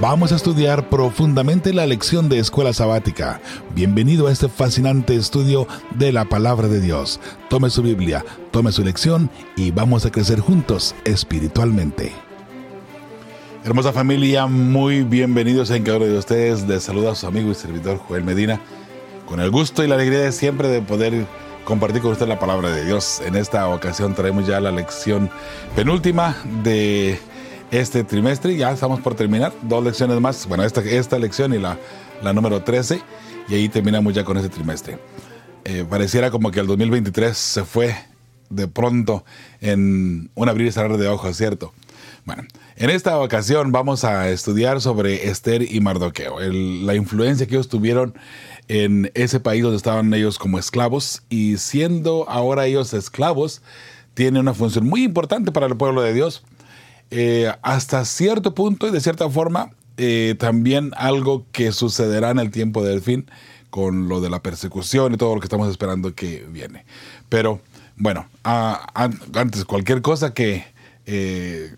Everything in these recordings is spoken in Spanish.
Vamos a estudiar profundamente la lección de escuela sabática. Bienvenido a este fascinante estudio de la palabra de Dios. Tome su Biblia, tome su lección y vamos a crecer juntos espiritualmente. Hermosa familia, muy bienvenidos en cada uno de ustedes. Les saluda a su amigo y servidor Joel Medina, con el gusto y la alegría de siempre de poder compartir con usted la palabra de Dios. En esta ocasión traemos ya la lección penúltima de este trimestre. Ya estamos por terminar. Dos lecciones más. Bueno, esta, esta lección y la, la número 13. Y ahí terminamos ya con este trimestre. Eh, pareciera como que el 2023 se fue de pronto en un abrir y cerrar de ojos, ¿cierto? Bueno, en esta ocasión vamos a estudiar sobre Esther y Mardoqueo, la influencia que ellos tuvieron en ese país donde estaban ellos como esclavos y siendo ahora ellos esclavos, tiene una función muy importante para el pueblo de Dios eh, hasta cierto punto y de cierta forma eh, también algo que sucederá en el tiempo del fin con lo de la persecución y todo lo que estamos esperando que viene. Pero bueno, antes cualquier cosa que eh,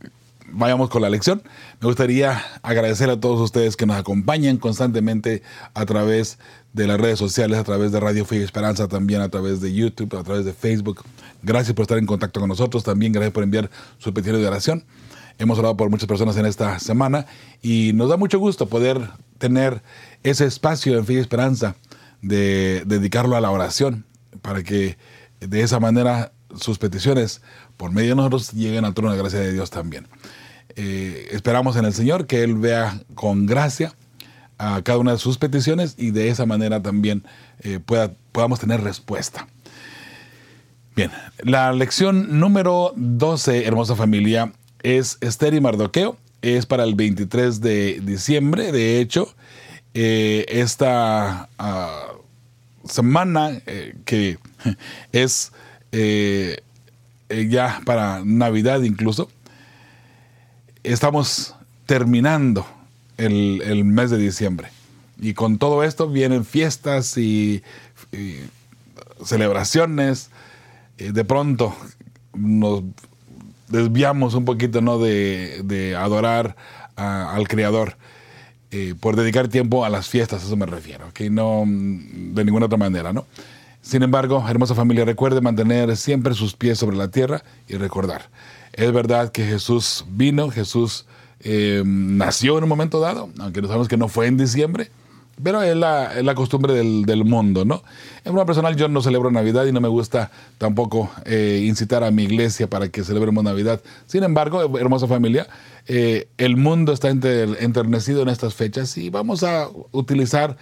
vayamos con la lección, me gustaría agradecer a todos ustedes que nos acompañan constantemente a través de las redes sociales, a través de Radio Fe y Esperanza, también a través de YouTube, a través de Facebook. Gracias por estar en contacto con nosotros, también gracias por enviar su petición de oración. Hemos hablado por muchas personas en esta semana y nos da mucho gusto poder tener ese espacio en Fe y Esperanza de dedicarlo a la oración para que de esa manera sus peticiones por medio de nosotros lleguen al trono de gracia de Dios también. Eh, esperamos en el Señor que Él vea con gracia a cada una de sus peticiones y de esa manera también eh, pueda, podamos tener respuesta. Bien, la lección número 12, hermosa familia, es Esther y Mardoqueo. Es para el 23 de diciembre. De hecho, eh, esta ah, semana eh, que es eh, ya para Navidad incluso, estamos terminando el, mes de diciembre. Y con todo esto vienen fiestas y celebraciones. de pronto nos desviamos un poquito ¿no? de, adorar al Creador. Eh, por dedicar tiempo a las fiestas, a eso me refiero, que no de ninguna otra manera, ¿no? Sin embargo, hermosa familia, recuerde mantener siempre sus pies sobre la tierra y recordar. Es verdad que Jesús vino, Jesús eh, nació en un momento dado, aunque no sabemos que no fue en diciembre, pero es la, la costumbre del, del, mundo, ¿no? En forma personal yo no celebro Navidad y no me gusta tampoco eh, incitar a mi iglesia para que celebremos Navidad. Sin embargo, hermosa familia, eh, el mundo está enternecido en estas fechas y vamos a utilizar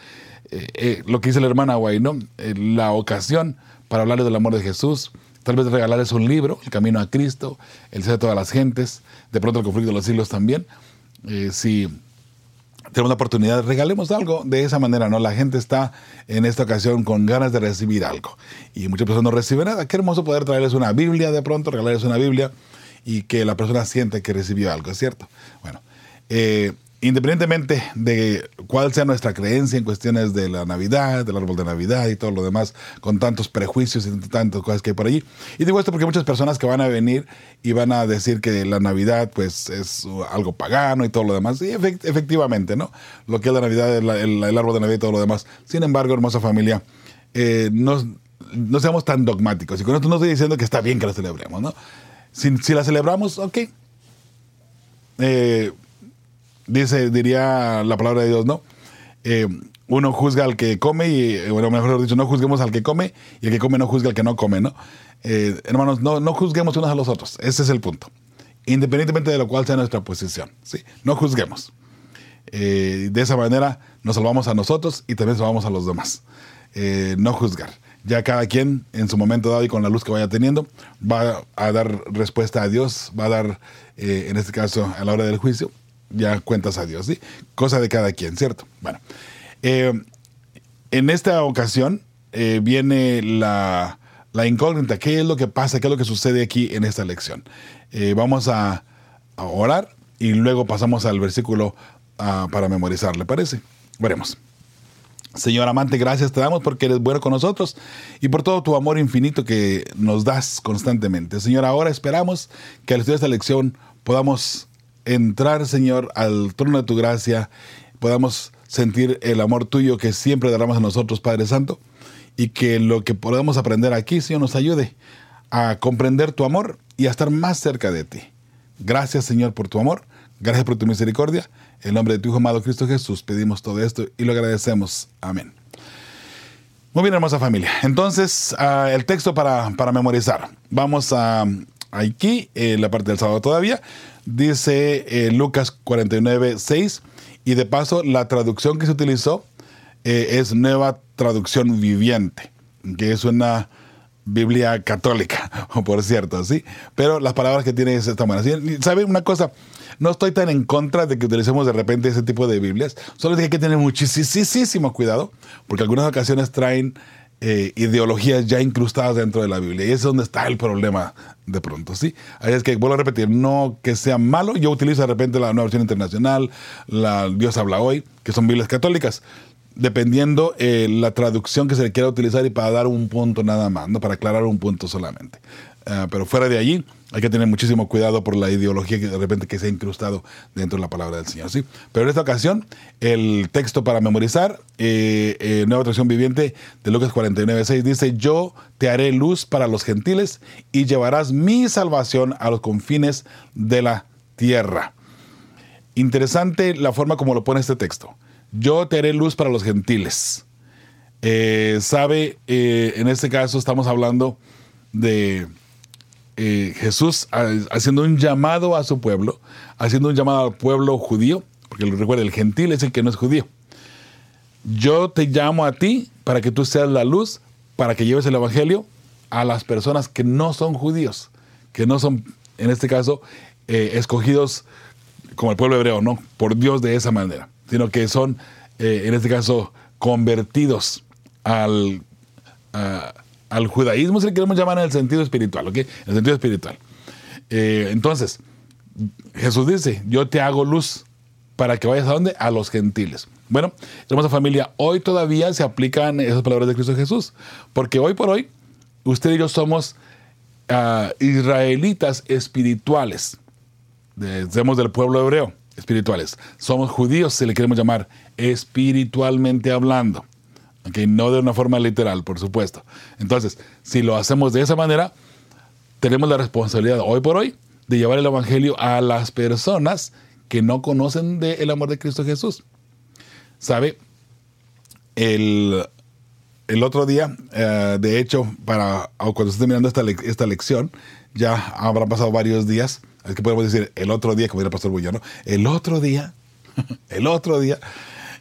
eh, lo que dice la hermana Guay, ¿no? la ocasión para hablarles del amor de Jesús, tal vez regalarles un libro, El Camino a Cristo, El Ser de todas las gentes, de pronto el conflicto de los siglos también. si tenemos la oportunidad, regalemos algo de esa manera, ¿no? La gente está en esta ocasión con ganas de recibir algo y muchas personas no reciben nada. Qué hermoso poder traerles una Biblia de pronto, regalarles una Biblia y que la persona siente que recibió algo, ¿cierto? Bueno, eh, independientemente de cuál sea nuestra creencia en cuestiones de la Navidad, del árbol de Navidad y todo lo demás, con tantos prejuicios y tantas cosas que hay por allí. Y digo esto porque hay muchas personas que van a venir y van a decir que la Navidad pues es algo pagano y todo lo demás. Y efectivamente, ¿no? Lo que es la Navidad, el, árbol de Navidad y todo lo demás. Sin embargo, hermosa familia, eh, no, no, seamos tan dogmáticos. Y con esto no estoy diciendo que está bien que la celebremos, ¿no? Si, si la celebramos, ok. Eh, dice, diría la palabra de Dios, ¿no? Eh, uno juzga al que come y, eh, bueno, mejor dicho, no juzguemos al que come y el que come no juzga al que no come, ¿no? Eh, hermanos, no, no juzguemos unos a los otros, ese es el punto. Independientemente de lo cual sea nuestra posición, ¿sí? No juzguemos. de esa manera nos salvamos a nosotros y también salvamos a los demás. no juzgar. Ya cada quien en su momento dado y con la luz que vaya teniendo va a dar respuesta a Dios, va a dar, en este caso, a la hora del juicio, ya cuentas a Dios, ¿sí? Cosa de cada quien, ¿cierto? Bueno, eh, en esta ocasión eh, viene la, incógnita, ¿qué es lo que pasa? ¿Qué es lo que sucede aquí en esta lección? Eh, vamos a, orar y luego pasamos al versículo ah, para memorizar, ¿le parece? Veremos. Señor amante, gracias te damos porque eres bueno con nosotros y por todo tu amor infinito que nos das constantemente. Señor, ahora esperamos que al estudiar esta lección podamos entrar, Señor, al trono de tu gracia, podamos sentir el amor tuyo que siempre derramas a nosotros, Padre Santo, y que lo que podamos aprender aquí, Señor, nos ayude a comprender tu amor y a estar más cerca de ti. Gracias, Señor, por tu amor. Gracias por tu misericordia. En nombre de tu Hijo amado Cristo Jesús pedimos todo esto y lo agradecemos. Amén. Muy bien, hermosa familia. Entonces, ah, el texto para, memorizar. Vamos a aquí, en la parte del sábado todavía. Dice eh, Lucas 49, 6. Y de paso, la traducción que se utilizó eh, es Nueva Traducción Viviente, que es una Biblia católica, por cierto, ¿sí? Pero las palabras que tiene es esta manera. ¿Sabe una cosa? No estoy tan en contra de que utilicemos de repente ese tipo de Biblias, solo que hay que tener muchísimo cuidado, porque algunas ocasiones traen eh, ideologías ya incrustadas dentro de la Biblia, y ese es donde está el problema de pronto, ¿sí? Ahí es que, vuelvo a repetir, no que sea malo, yo utilizo de repente la nueva versión internacional, la Dios habla hoy, que son Biblias católicas, dependiendo eh, la traducción que se le quiera utilizar y para dar un punto nada más, no para aclarar un punto solamente. Ah, pero fuera de allí, hay que tener muchísimo cuidado por la ideología que de repente que se ha incrustado dentro de la palabra del Señor. ¿sí? Pero en esta ocasión, el texto para memorizar, eh, eh, Nueva Traducción Viviente de Lucas 49, 6, dice, yo te haré luz para los gentiles y llevarás mi salvación a los confines de la tierra. Interesante la forma como lo pone este texto. Yo te haré luz para los gentiles. Eh, sabe, eh, en este caso estamos hablando de eh, Jesús haciendo un llamado a su pueblo, haciendo un llamado al pueblo judío, porque recuerda, el gentil es el que no es judío. Yo te llamo a ti para que tú seas la luz, para que lleves el evangelio a las personas que no son judíos, que no son, en este caso, escogidos como el pueblo hebreo, no, por Dios de esa manera sino que son, eh, en este caso, convertidos al, al judaísmo, si le queremos llamar en el sentido espiritual, ¿ok? En el sentido espiritual. Eh, entonces, Jesús dice, yo te hago luz para que vayas a dónde? A los gentiles. Bueno, hermosa familia, hoy todavía se aplican esas palabras de Cristo Jesús, porque hoy por hoy, usted y yo somos ah, israelitas espirituales, somos del pueblo hebreo espirituales. Somos judíos, si le queremos llamar, espiritualmente hablando. Okay, no de una forma literal, por supuesto. Entonces, si lo hacemos de esa manera, tenemos la responsabilidad hoy por hoy de llevar el Evangelio a las personas que no conocen del amor de Cristo Jesús. ¿Sabe? El, el otro día, eh, de hecho, para cuando esté mirando esta, esta lección, ya habrán pasado varios días, que podemos decir el otro día, como diría el pastor Bullano, el otro día, el otro día,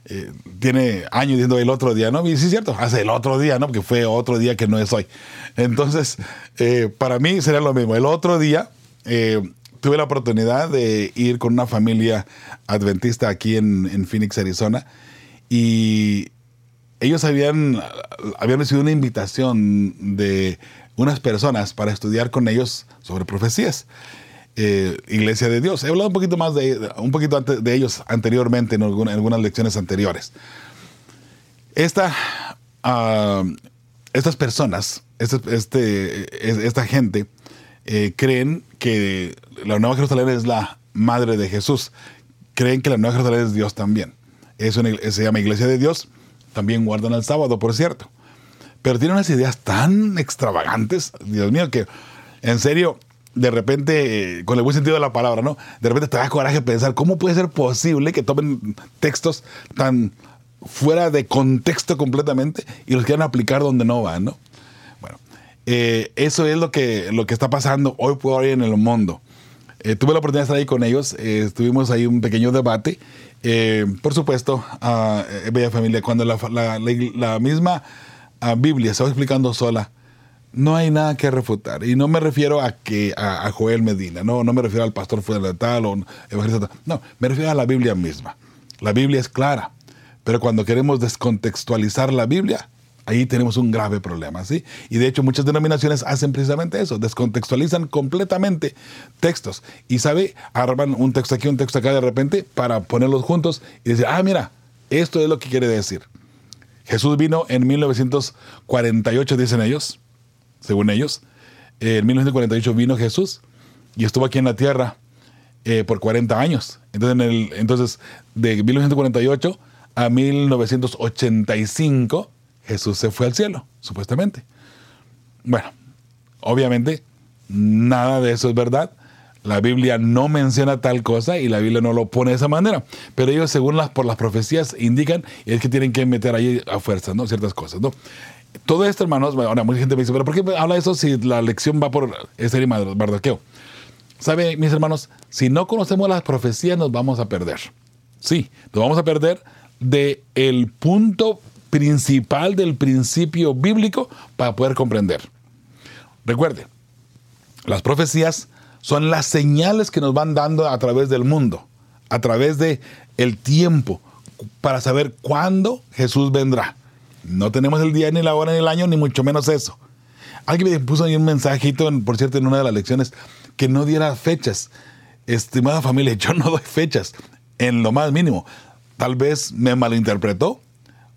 eh, tiene años diciendo el otro día, ¿no? Y sí es cierto, hace el otro día, ¿no? Porque fue otro día que no es hoy. Entonces, eh, para mí sería lo mismo. El otro día eh, tuve la oportunidad de ir con una familia adventista aquí en, en Phoenix, Arizona, y ellos habían, habían recibido una invitación de unas personas para estudiar con ellos sobre profecías. Eh, Iglesia de Dios. He hablado un poquito más de, un poquito antes de ellos anteriormente en, algunas lecciones anteriores. Ah, estas personas, este, este esta gente, eh, creen que la Nueva Jerusalén es la madre de Jesús. Creen que la Nueva Jerusalén es Dios también. Eso se llama Iglesia de Dios. También guardan el sábado, por cierto. Pero tienen unas ideas tan extravagantes, Dios mío, que en serio, de repente, eh, con el buen sentido de la palabra, ¿no? De repente te da coraje pensar cómo puede ser posible que tomen textos tan fuera de contexto completamente y los quieran aplicar donde no van, ¿no? Bueno, eh, eso es lo que, lo que está pasando hoy por hoy en el mundo. Eh, tuve la oportunidad de estar ahí con ellos, estuvimos ahí un pequeño debate. por supuesto, Bella Familia, cuando la, la, misma ah, Biblia se va explicando sola, no hay nada que refutar. Y no me refiero a que a, Joel Medina, no, no me refiero al pastor fuera tal o evangelista tal. No, me refiero a la Biblia misma. La Biblia es clara, pero cuando queremos descontextualizar la Biblia, ahí tenemos un grave problema, ¿sí? Y de hecho muchas denominaciones hacen precisamente eso, descontextualizan completamente textos. Y sabe, arman un texto aquí, un texto acá de repente para ponerlos juntos y decir, ah, mira, esto es lo que quiere decir. Jesús vino en 1948, dicen ellos, según ellos. en 1948 vino Jesús y estuvo aquí en la tierra eh, por 40 años. Entonces, entonces, de 1948 a 1985, Jesús se fue al cielo, supuestamente. Bueno, obviamente, nada de eso es verdad. La Biblia no menciona tal cosa y la Biblia no lo pone de esa manera. Pero ellos, según las, por las profecías, indican es que tienen que meter ahí a fuerza, ¿no? Ciertas cosas, ¿no? Todo esto, hermanos, ahora mucha gente me dice, pero ¿por qué habla eso si la lección va por Esther y Mardoqueo? ¿Sabe, mis hermanos? Si no conocemos las profecías, nos vamos a perder. Sí, nos vamos a perder de punto principal del principio bíblico para poder comprender. Recuerde, las profecías son las señales que nos van dando a través del mundo, a través de el tiempo, para saber cuándo Jesús vendrá. No tenemos el día, ni la hora, ni el año, ni mucho menos eso. Alguien me puso ahí un mensajito, por cierto, en una de las lecciones, que no diera fechas. Estimada familia, yo no doy fechas, en lo más mínimo. Tal vez me malinterpretó,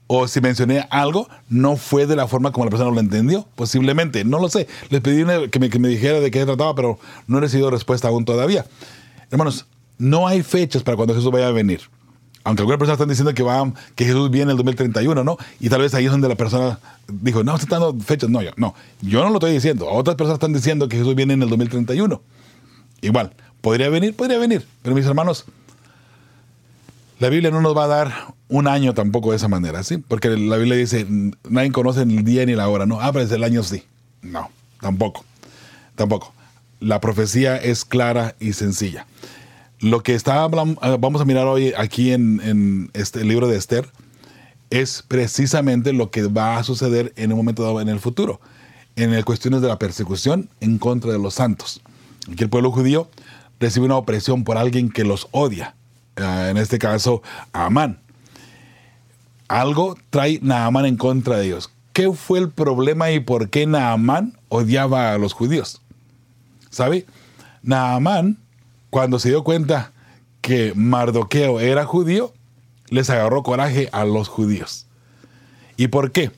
o si mencioné algo, no fue de la forma como la persona lo entendió, posiblemente, no lo sé. Les pedí que me, que me dijera de qué se trataba, pero no he recibido respuesta aún todavía. Hermanos, no hay fechas para cuando Jesús vaya a venir. Aunque algunas personas están diciendo que, va, que Jesús viene en el 2031, ¿no? Y tal vez ahí es donde la persona dijo, no, está dando fechas. No, yo no. Yo no lo estoy diciendo. Otras personas están diciendo que Jesús viene en el 2031. Igual, podría venir, podría venir. Pero mis hermanos, la Biblia no nos va a dar un año tampoco de esa manera, ¿sí? Porque la Biblia dice, nadie conoce el día ni la hora, ¿no? Ah, pero el año sí. No, tampoco. Tampoco. La profecía es clara y sencilla. Lo que está, ah, vamos a mirar hoy aquí en, este libro de Esther es precisamente lo que va a suceder en un momento dado en el futuro, en el cuestiones de la persecución en contra de los santos. Aquí el pueblo judío recibe una opresión por alguien que los odia, ah, en este caso Amán. Algo trae Naamán en contra de ellos. ¿Qué fue el problema y por qué Naamán odiaba a los judíos? ¿Sabe? Naamán cuando se dio cuenta que Mardoqueo era judío, les agarró coraje a los judíos. ¿Y por qué?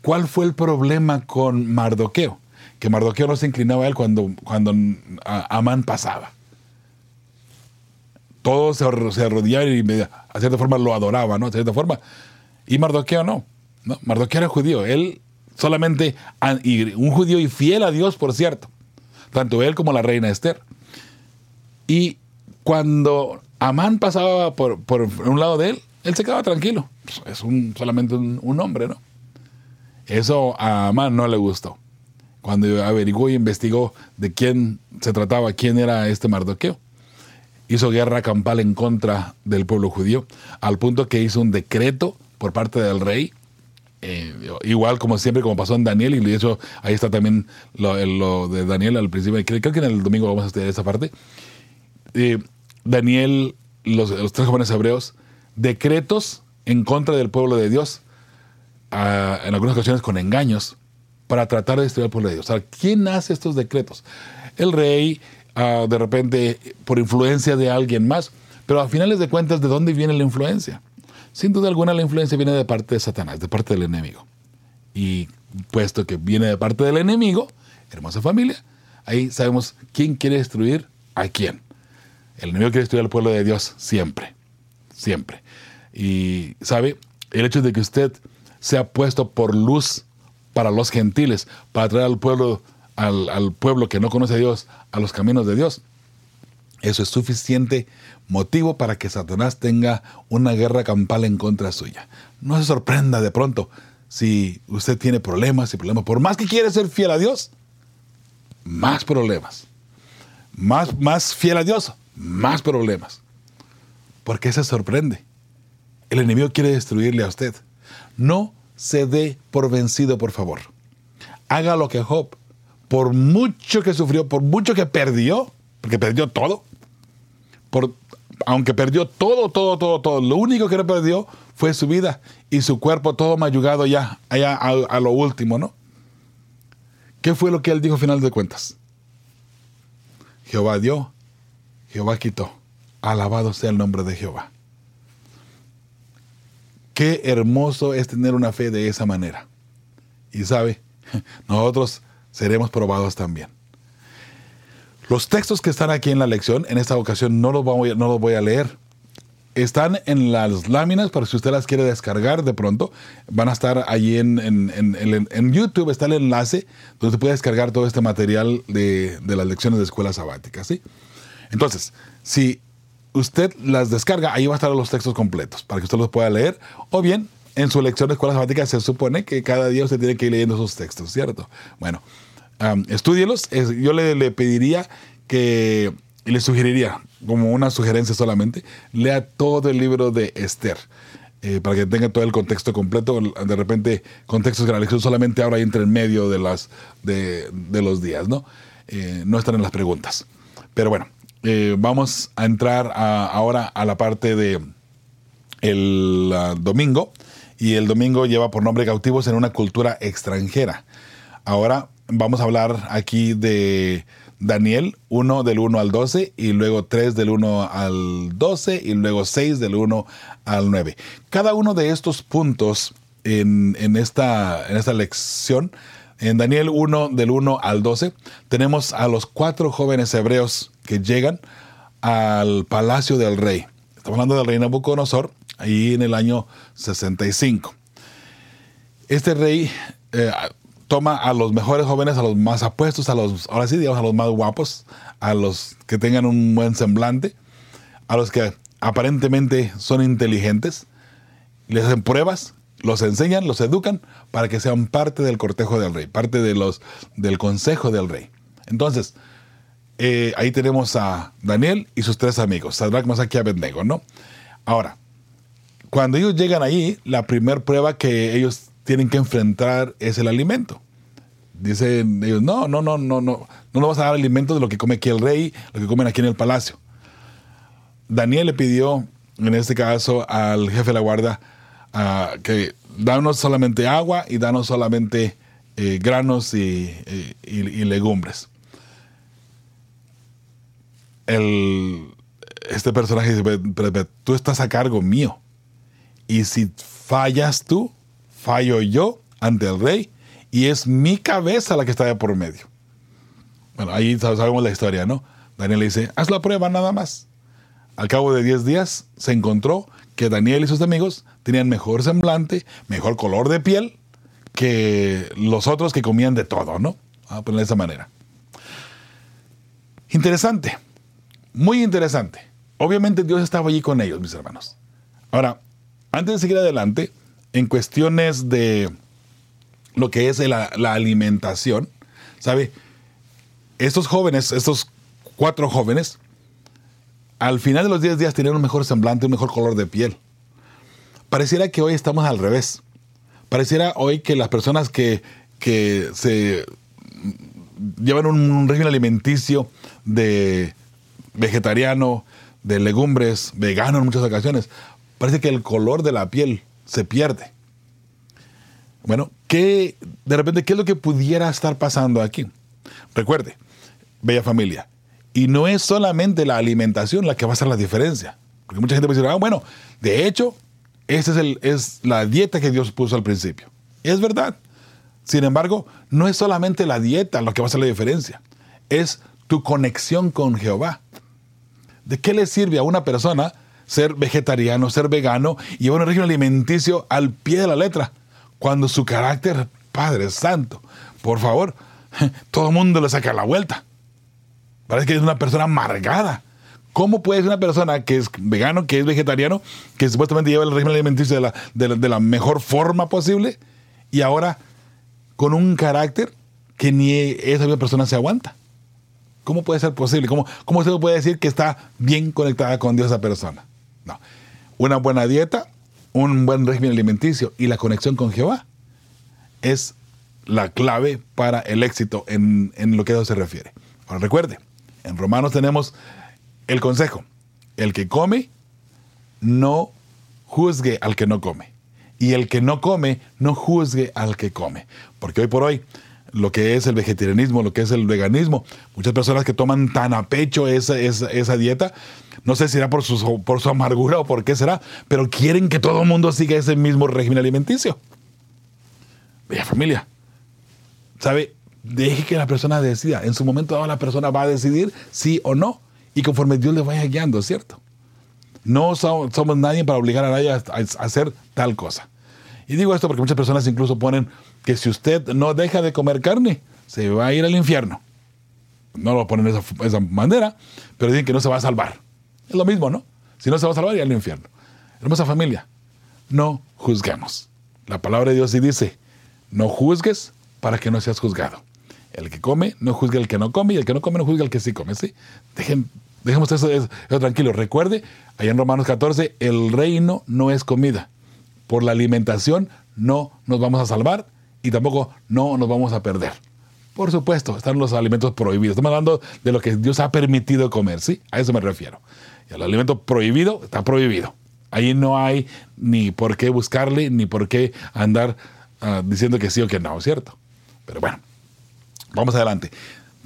¿Cuál fue el problema con Mardoqueo? Que Mardoqueo no se inclinaba a él cuando, cuando Amán pasaba. Todos se, arrodillaban y a cierta forma lo adoraban, ¿no? A cierta forma. Y Mardoqueo no. ¿no? Mardoqueo era judío. Él solamente, un judío y fiel a Dios, por cierto. Tanto él como la reina Esther. Y cuando Amán pasaba por, un lado de él, él se quedaba tranquilo. Es un, solamente un, hombre, ¿no? Eso a Amán no le gustó. Cuando averiguó y investigó de quién se trataba, quién era este Mardoqueo, hizo guerra campal en contra del pueblo judío, al punto que hizo un decreto por parte del rey, eh, igual como siempre, como pasó en Daniel, y de hecho ahí está también lo, de Daniel al principio, creo que en el domingo vamos a estudiar esa parte, eh, Daniel, los, tres jóvenes hebreos, decretos en contra del pueblo de Dios, en algunas ocasiones con engaños, para tratar de destruir al pueblo de Dios. ¿quién hace estos decretos? El rey, ah, de repente, por influencia de alguien más, pero a finales de cuentas, ¿de dónde viene la influencia? Sin duda alguna, la influencia viene de parte de Satanás, de parte del enemigo. Y puesto que viene de parte del enemigo, hermosa familia, ahí sabemos quién quiere destruir a quién. El enemigo quiere destruir al pueblo de Dios siempre, siempre. Y, ¿sabe? El hecho de que usted sea puesto por luz para los gentiles, para traer al pueblo, al, pueblo que no conoce a Dios, a los caminos de Dios, eso es suficiente motivo para que Satanás tenga una guerra campal en contra suya. No se sorprenda de pronto si usted tiene problemas y problemas. Por más que quiere ser fiel a Dios, más problemas. Más, más fiel a Dios, más problemas. ¿Por qué se sorprende? El enemigo quiere destruirle a usted. No se dé por vencido, por favor. Haga lo que Job, por mucho que sufrió, por mucho que perdió, porque perdió todo, por, aunque perdió todo, todo, todo, todo, lo único que no perdió fue su vida y su cuerpo todo mayugado ya, allá a, a lo último, ¿no? ¿Qué fue lo que él dijo al final de cuentas? Jehová dio Jehová quitó. Alabado sea el nombre de Jehová. Qué hermoso es tener una fe de esa manera. Y sabe, nosotros seremos probados también. Los textos que están aquí en la lección, en esta ocasión no los voy, no los voy a leer. Están en las láminas, para si usted las quiere descargar de pronto, van a estar allí en, en, YouTube, está el enlace donde se puede descargar todo este material de, de las lecciones de escuela sabática. ¿sí? Entonces, si usted las descarga, ahí va a estar los textos completos para que usted los pueda leer. O bien, en su lección de escuela sabática se supone que cada día usted tiene que ir leyendo esos textos, ¿cierto? Bueno, um, estudielos. Yo le, pediría que, y le sugeriría, como una sugerencia solamente, lea todo el libro de Esther. Eh, para que tenga todo el contexto completo. De repente, contextos que la lección solamente ahora entra en medio de, las, de, los días, ¿no? Eh, no están en las preguntas. Pero bueno, eh, vamos a entrar ahora a la parte de el ah, domingo. Y el domingo lleva por nombre Cautivos en una cultura extranjera. Ahora vamos a hablar aquí de Daniel 1 del 1 al 12 y luego 3 del 1 al 12 y luego 6 del 1 al 9. Cada uno de estos puntos en, esta, en esta lección, en Daniel 1 del 1 al 12, tenemos a los cuatro jóvenes hebreos que llegan al palacio del rey. Estamos hablando del rey Nabucodonosor, ahí en el año 65. Este rey eh, toma a los mejores jóvenes, a los más apuestos, a los, ahora sí, digamos, a los más guapos, a los que tengan un buen semblante, a los que aparentemente son inteligentes, les hacen pruebas, los enseñan, los educan para que sean parte del cortejo del rey, parte de los, del consejo del rey. Entonces, eh, ahí tenemos a Daniel y sus tres amigos, Sadrach, Masaki y Abednego, ¿no? Ahora, cuando ellos llegan ahí, la primera prueba que ellos tienen que enfrentar es el alimento. Dicen ellos, no, no, no, no, no, no nos vas a dar alimento de lo que come aquí el rey, lo que comen aquí en el palacio. Daniel le pidió, en este caso, al jefe de la que danos solamente agua y danos solamente eh, granos y legumbres el, este personaje dice, tú estás a cargo mío. Y si fallas tú, fallo yo ante el rey y es mi cabeza la que está de por medio. Bueno, ahí sabemos la historia, ¿no? Daniel le dice, haz la prueba nada más. Al cabo de 10 días se encontró que Daniel y sus amigos tenían mejor semblante, mejor color de piel que los otros que comían de todo, ¿no? A ponerlo de esa manera. Interesante. Muy interesante. Obviamente Dios estaba allí con ellos, mis hermanos. Ahora, antes de seguir adelante, en cuestiones de lo que es la, alimentación, ¿sabe? Estos jóvenes, estos cuatro jóvenes, al final de los 10 días tenían un mejor semblante, un mejor color de piel. Pareciera que hoy estamos al revés. Pareciera hoy que las personas que, que se llevan un régimen alimenticio de vegetariano, de legumbres, vegano en muchas ocasiones, parece que el color de la piel se pierde. Bueno, ¿qué, de repente, ¿qué es lo que pudiera estar pasando aquí? Recuerde, bella familia, y no es solamente la alimentación la que va a hacer la diferencia. Porque mucha gente puede decir, ah, bueno, de hecho, esa es, la dieta que Dios puso al principio. Es verdad. Sin embargo, no es solamente la dieta lo que va a hacer la diferencia. Es tu conexión con Jehová. ¿De qué le sirve a una persona ser vegetariano, ser vegano y llevar un régimen alimenticio al pie de la letra? Cuando su carácter, Padre Santo, por favor, todo el mundo le saca la vuelta. Parece que es una persona amargada. ¿Cómo puede ser una persona que es vegano, que es vegetariano, que supuestamente lleva el régimen alimenticio de la, de la mejor forma posible y ahora con un carácter que ni esa misma persona se aguanta? ¿Cómo puede ser posible? ¿Cómo, ¿Cómo se puede decir que está bien conectada con Dios esa persona? No. Una buena dieta, un buen régimen alimenticio y la conexión con Jehová es la clave para el éxito en, lo que a eso se refiere. Ahora recuerde, en Romanos tenemos el consejo. El que come, no juzgue al que no come. Y el que no come, no juzgue al que come. Porque hoy por hoy lo que es el vegetarianismo, lo que es el veganismo. Muchas personas que toman tan a pecho esa, esa, dieta, no sé si será por su, por su amargura o por qué será, pero quieren que todo el mundo siga ese mismo régimen alimenticio. Bella familia. ¿Sabe? Deje que la persona decida. En su momento dado la persona va a decidir sí o no. Y conforme Dios le vaya guiando, ¿cierto? No somos nadie para obligar a nadie a, hacer tal cosa. Y digo esto porque muchas personas incluso ponen que si usted no deja de comer carne, se va a ir al infierno. No lo ponen de esa, manera, pero dicen que no se va a salvar. Es lo mismo, ¿no? Si no se va a salvar, ir al infierno. Hermosa familia, no juzguemos. La palabra de Dios sí dice, no juzgues para que no seas juzgado. El que come, no juzgue al que no come, y el que no come, no juzgue al que sí come. ¿sí? Dejen, dejemos eso, eso, tranquilo. Recuerde, allá en Romanos 14, el reino no es comida. Por la alimentación no nos vamos a salvar y tampoco no nos vamos a perder. Por supuesto, están los alimentos prohibidos. Estamos hablando de lo que Dios ha permitido comer, ¿sí? A eso me refiero. el alimento prohibido está prohibido. Ahí no hay ni por qué buscarle, ni por qué andar ah, diciendo que sí o que no, ¿cierto? Pero bueno, vamos adelante.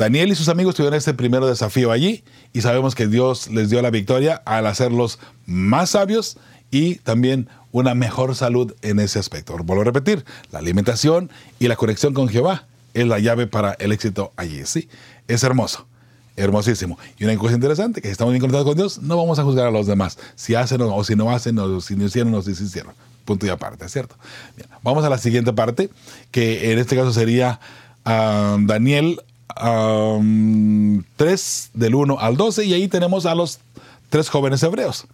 Daniel y sus amigos tuvieron este primer desafío allí y sabemos que Dios les dio la victoria al hacerlos más sabios y también una mejor salud en ese aspecto. Vuelvo a repetir, la alimentación y la conexión con Jehová es la llave para el éxito allí. Sí, es hermoso, hermosísimo. Y una cosa interesante, que si estamos bien conectados con Dios, no vamos a juzgar a los demás, si hacen o, si no hacen, o si no hicieron o si se hicieron. Punto y aparte, ¿cierto? vamos a la siguiente parte, que en este caso sería ah, Daniel 3 del 1 al 12, y ahí tenemos a los tres jóvenes hebreos.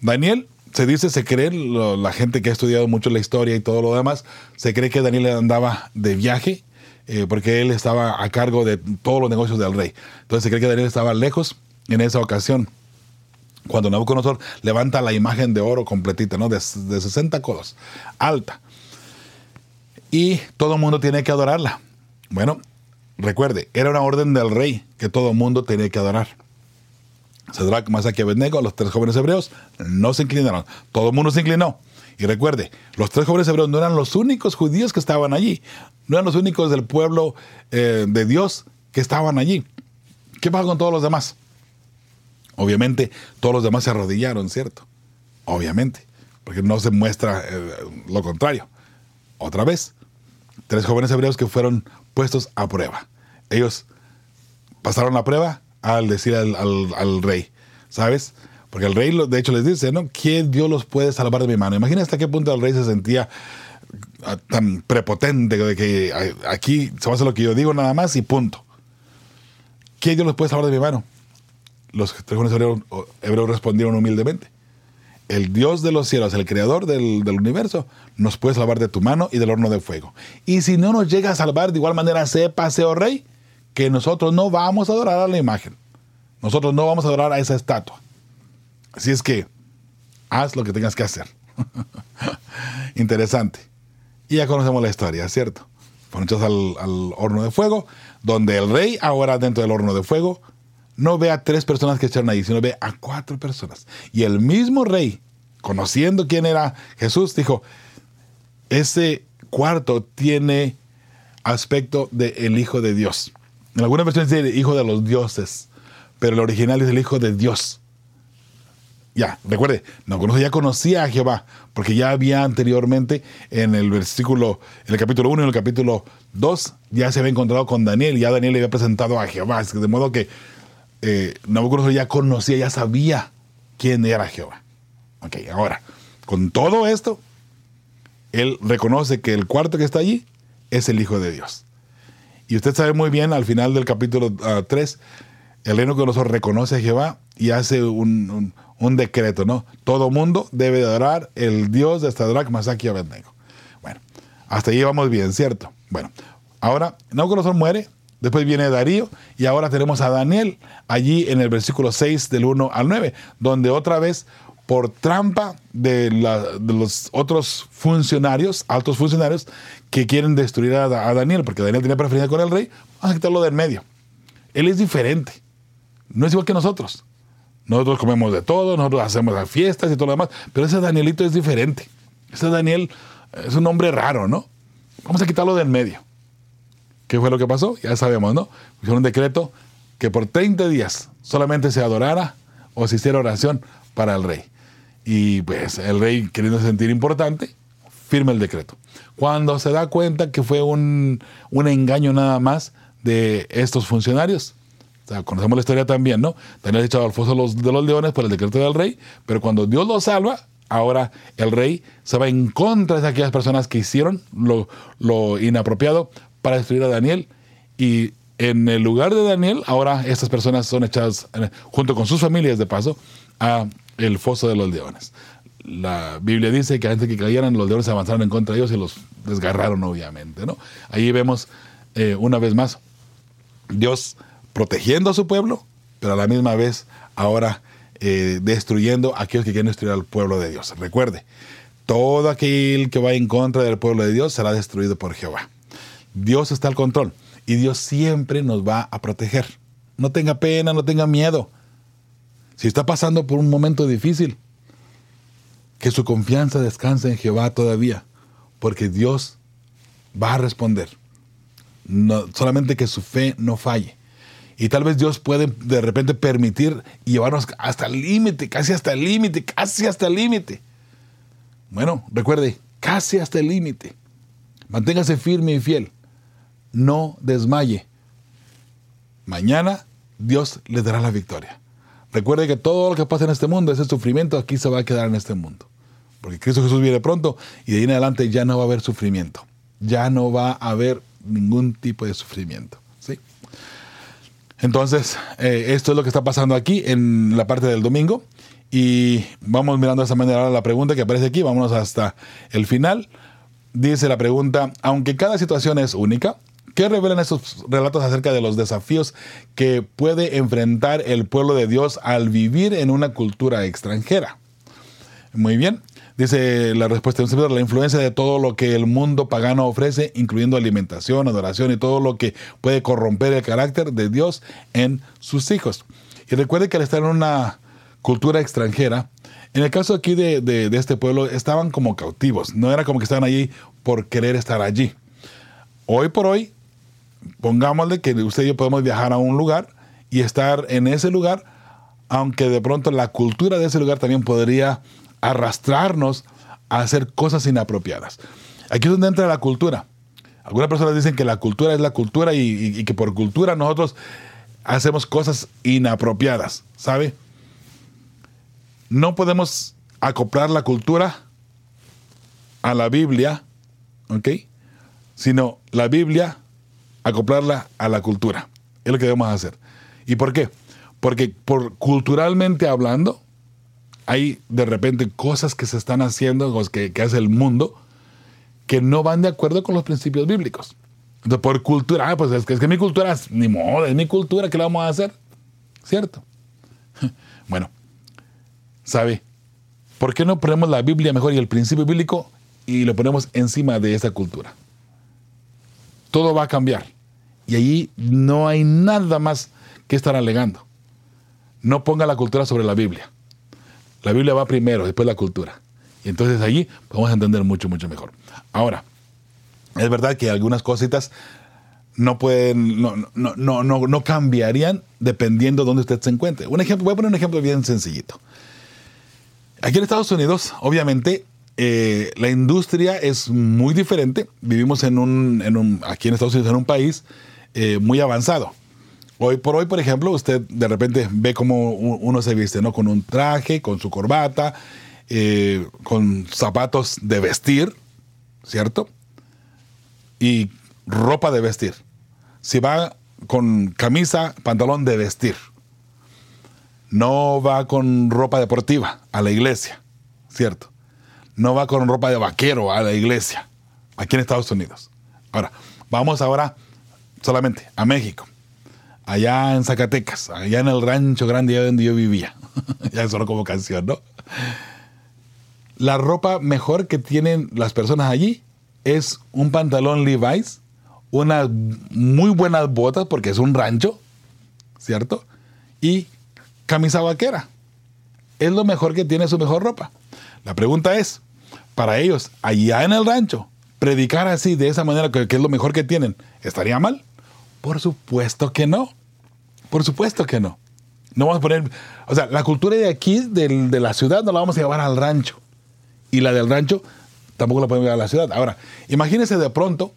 Daniel se dice, se cree, la gente que ha estudiado mucho la historia y todo lo demás, se cree que Daniel andaba de viaje eh, porque él estaba a cargo de todos los negocios del rey. Entonces se cree que Daniel estaba lejos en esa ocasión. Cuando Nabucodonosor levanta la imagen de oro completita, ¿no? De, de 60 codos, alta. Y todo el mundo tiene que adorarla. Bueno, recuerde, era una orden del rey que todo mundo tenía que adorar. Sadrach, Masaki y los tres jóvenes hebreos, no se inclinaron. Todo el mundo se inclinó. Y recuerde, los tres jóvenes hebreos no eran los únicos judíos que estaban allí. No eran los únicos del pueblo eh, de Dios que estaban allí. ¿Qué pasó con todos los demás? Obviamente, todos los demás se arrodillaron, ¿cierto? Obviamente, porque no se muestra eh, lo contrario. Otra vez, tres jóvenes hebreos que fueron puestos a prueba. Ellos pasaron la prueba al decir al, rey, ¿sabes? Porque el rey, de hecho, les dice, ¿no? ¿Quién Dios los puede salvar de mi mano? Imagina hasta qué punto el rey se sentía ah, tan prepotente de que aquí se va a hacer lo que yo digo nada más y punto. ¿Quién Dios los puede salvar de mi mano? Los tres hebreos, hebreos respondieron humildemente. El Dios de los cielos, el creador del, universo, nos puede salvar de tu mano y del horno de fuego. Y si no nos llega a salvar, de igual manera, sepa, oh rey, que nosotros no vamos a adorar a la imagen. Nosotros no vamos a adorar a esa estatua. Así es que haz lo que tengas que hacer. Interesante. Y ya conocemos la historia, ¿cierto? Fueron al, al horno de fuego, donde el rey, ahora dentro del horno de fuego, no ve a tres personas que echaron ahí, sino ve a cuatro personas. Y el mismo rey, conociendo quién era Jesús, dijo, ese cuarto tiene aspecto del el Hijo de Dios. En algunas versiones dice hijo de los dioses, pero el original es el hijo de Dios. Ya, recuerde, no ya conocía a Jehová, porque ya había anteriormente en el versículo, en el capítulo 1 y en el capítulo 2, ya se había encontrado con Daniel, ya Daniel le había presentado a Jehová, de modo que eh, Nabucodonosor ya conocía, ya sabía quién era Jehová. Ok, ahora, con todo esto, él reconoce que el cuarto que está allí es el Hijo de Dios. Y usted sabe muy bien, al final del capítulo 3, ah, el reino que nosotros reconoce a Jehová y hace un, decreto, ¿no? Todo mundo debe adorar el Dios de Sadrach, Masaki y Abednego. Bueno, hasta ahí vamos bien, ¿cierto? Bueno, ahora Nabucodonosor muere, después viene Darío y ahora tenemos a Daniel allí en el versículo 6 del 1 al 9, donde otra vez por trampa de, los otros funcionarios, altos funcionarios, que quieren destruir a, Daniel, porque Daniel tenía preferencia con el rey, vamos a quitarlo del medio. Él es diferente, no es igual que nosotros. Nosotros comemos de todo, nosotros hacemos las fiestas y todo lo demás, pero ese Danielito es diferente. Ese Daniel es un hombre raro, ¿no? Vamos a quitarlo del medio. ¿Qué fue lo que pasó? Ya sabemos, ¿no? Hicieron un decreto que por 30 días solamente se adorara o se hiciera oración para el rey. Y pues el rey, queriendo sentir importante, firma el decreto. Cuando se da cuenta que fue un, un engaño nada más de estos funcionarios, conocemos la historia también, ¿no? Daniel echado al foso de los leones por el decreto del rey, pero cuando Dios lo salva, ahora el rey se va en contra de aquellas personas que hicieron lo, lo inapropiado para destruir a Daniel y en el lugar de Daniel, ahora estas personas son echadas, eh, junto con sus familias de paso, a el foso de los leones. La Biblia dice que antes que cayeran, los leones avanzaron en contra de ellos y los desgarraron, obviamente. ¿no? Ahí vemos eh, una vez más Dios protegiendo a su pueblo, pero a la misma vez ahora eh, destruyendo a aquellos que quieren destruir al pueblo de Dios. Recuerde, todo aquel que va en contra del pueblo de Dios será destruido por Jehová. Dios está al control y Dios siempre nos va a proteger. No tenga pena, no tenga miedo. Si está pasando por un momento difícil, que su confianza descanse en Jehová todavía, porque Dios va a responder. No, solamente que su fe no falle. Y tal vez Dios puede de repente permitir llevarnos hasta el límite, casi hasta el límite, casi hasta el límite. Bueno, recuerde, casi hasta el límite. Manténgase firme y fiel. No desmaye. Mañana Dios le dará la victoria. Recuerde que todo lo que pasa en este mundo, ese sufrimiento aquí se va a quedar en este mundo. Porque Cristo Jesús viene pronto y de ahí en adelante ya no va a haber sufrimiento. Ya no va a haber ningún tipo de sufrimiento. ¿sí? Entonces, eh, esto es lo que está pasando aquí en la parte del domingo. Y vamos mirando de esa manera la pregunta que aparece aquí. Vámonos hasta el final. Dice la pregunta, aunque cada situación es única, ¿Qué revelan estos relatos acerca de los desafíos que puede enfrentar el pueblo de Dios al vivir en una cultura extranjera? Muy bien. Dice la respuesta de la influencia de todo lo que el mundo pagano ofrece, incluyendo alimentación, adoración y todo lo que puede corromper el carácter de Dios en sus hijos. Y recuerde que al estar en una cultura extranjera, en el caso aquí de, de este pueblo, estaban como cautivos, no era como que estaban allí por querer estar allí. Hoy por hoy, pongámosle que usted y yo podemos viajar a un lugar y estar en ese lugar, aunque de pronto la cultura de ese lugar también podría arrastrarnos a hacer cosas inapropiadas. Aquí es donde entra la cultura. Algunas personas dicen que la cultura es la cultura y, que por cultura nosotros hacemos cosas inapropiadas, ¿sabe? No podemos acoplar la cultura a la Biblia, ¿ok? Sino la Biblia acoplarla a la cultura. Es lo que debemos hacer. ¿Y por qué? Porque por culturalmente hablando, hay de repente cosas que se están haciendo, que, hace el mundo, que no van de acuerdo con los principios bíblicos. Entonces, por cultura, ah, pues es que, es que mi cultura, es, ni modo, es mi cultura, ¿qué le vamos a hacer? ¿Cierto? Bueno, ¿sabe? ¿Por qué no ponemos la Biblia mejor y el principio bíblico y lo ponemos encima de esa cultura? Todo va a cambiar. Y allí no hay nada más que estar alegando. No ponga la cultura sobre la Biblia. La Biblia va primero, después la cultura. Y entonces allí podemos entender mucho, mucho mejor. Ahora, es verdad que algunas cositas no pueden, no, no, no, no cambiarían dependiendo de dónde usted se encuentre. Un ejemplo, voy a poner un ejemplo bien sencillito. Aquí en Estados Unidos, obviamente, eh, la industria es muy diferente. Vivimos en un, en un, aquí en Estados Unidos, en un país eh, muy avanzado. Hoy por hoy, por ejemplo, usted de repente ve cómo uno se viste, ¿no? Con un traje, con su corbata, eh, con zapatos de vestir, ¿cierto? Y ropa de vestir. Si va con camisa, pantalón de vestir. No va con ropa deportiva a la iglesia, ¿cierto? No va con ropa de vaquero a la iglesia, aquí en Estados Unidos. Ahora, vamos ahora solamente a México, allá en Zacatecas, allá en el rancho grande donde yo vivía. ya solo como canción, ¿no? La ropa mejor que tienen las personas allí es un pantalón Levi's, unas muy buenas botas porque es un rancho, ¿cierto? Y camisa vaquera. Es lo mejor que tiene su mejor ropa. La pregunta es, para ellos, allá en el rancho, predicar así, de esa manera, que, es lo mejor que tienen, ¿estaría mal? Por supuesto que no. Por supuesto que no. No vamos a poner, o sea, la cultura de aquí, de la ciudad, no la vamos a llevar al rancho. Y la del rancho tampoco la pueden llevar a la ciudad. Ahora, imagínese de pronto,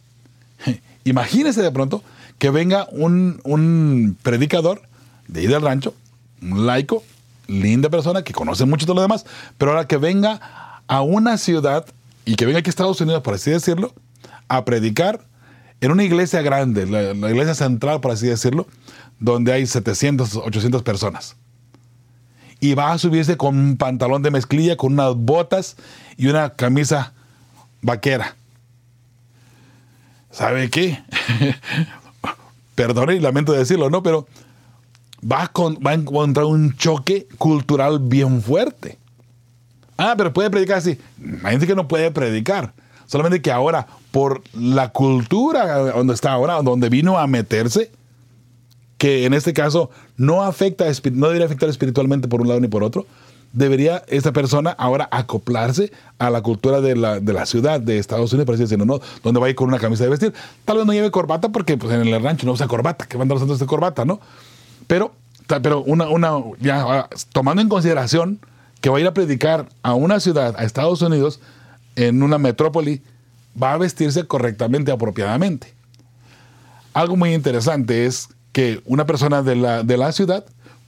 imagínese de pronto que venga un, un predicador de ahí del rancho, un laico, linda persona que conoce mucho todo lo demás, pero ahora que venga a una ciudad y que venga aquí a Estados Unidos, por así decirlo, a predicar en una iglesia grande, la, iglesia central, por así decirlo, donde hay 700, 800 personas. Y va a subirse con un pantalón de mezclilla, con unas botas y una camisa vaquera. ¿Sabe qué? Perdone y lamento decirlo, ¿no? Pero va a, va a encontrar un choque cultural bien fuerte. Ah, pero puede predicar así. Hay gente que no puede predicar. Solamente que ahora, por la cultura donde está ahora, donde vino a meterse, que en este caso no afecta, no debería afectar espiritualmente por un lado ni por otro, debería esta persona ahora acoplarse a la cultura de la, de la ciudad de Estados Unidos, por así decirlo, ¿no? Donde va a ir con una camisa de vestir. Tal vez no lleve corbata porque pues, en el rancho no usa corbata, que van a andar usando esta corbata, ¿no? Pero, pero una, una, ya, tomando en consideración que va a ir a predicar a una ciudad, a Estados Unidos, en una metrópoli, va a vestirse correctamente, apropiadamente. Algo muy interesante es que una persona de la, de la ciudad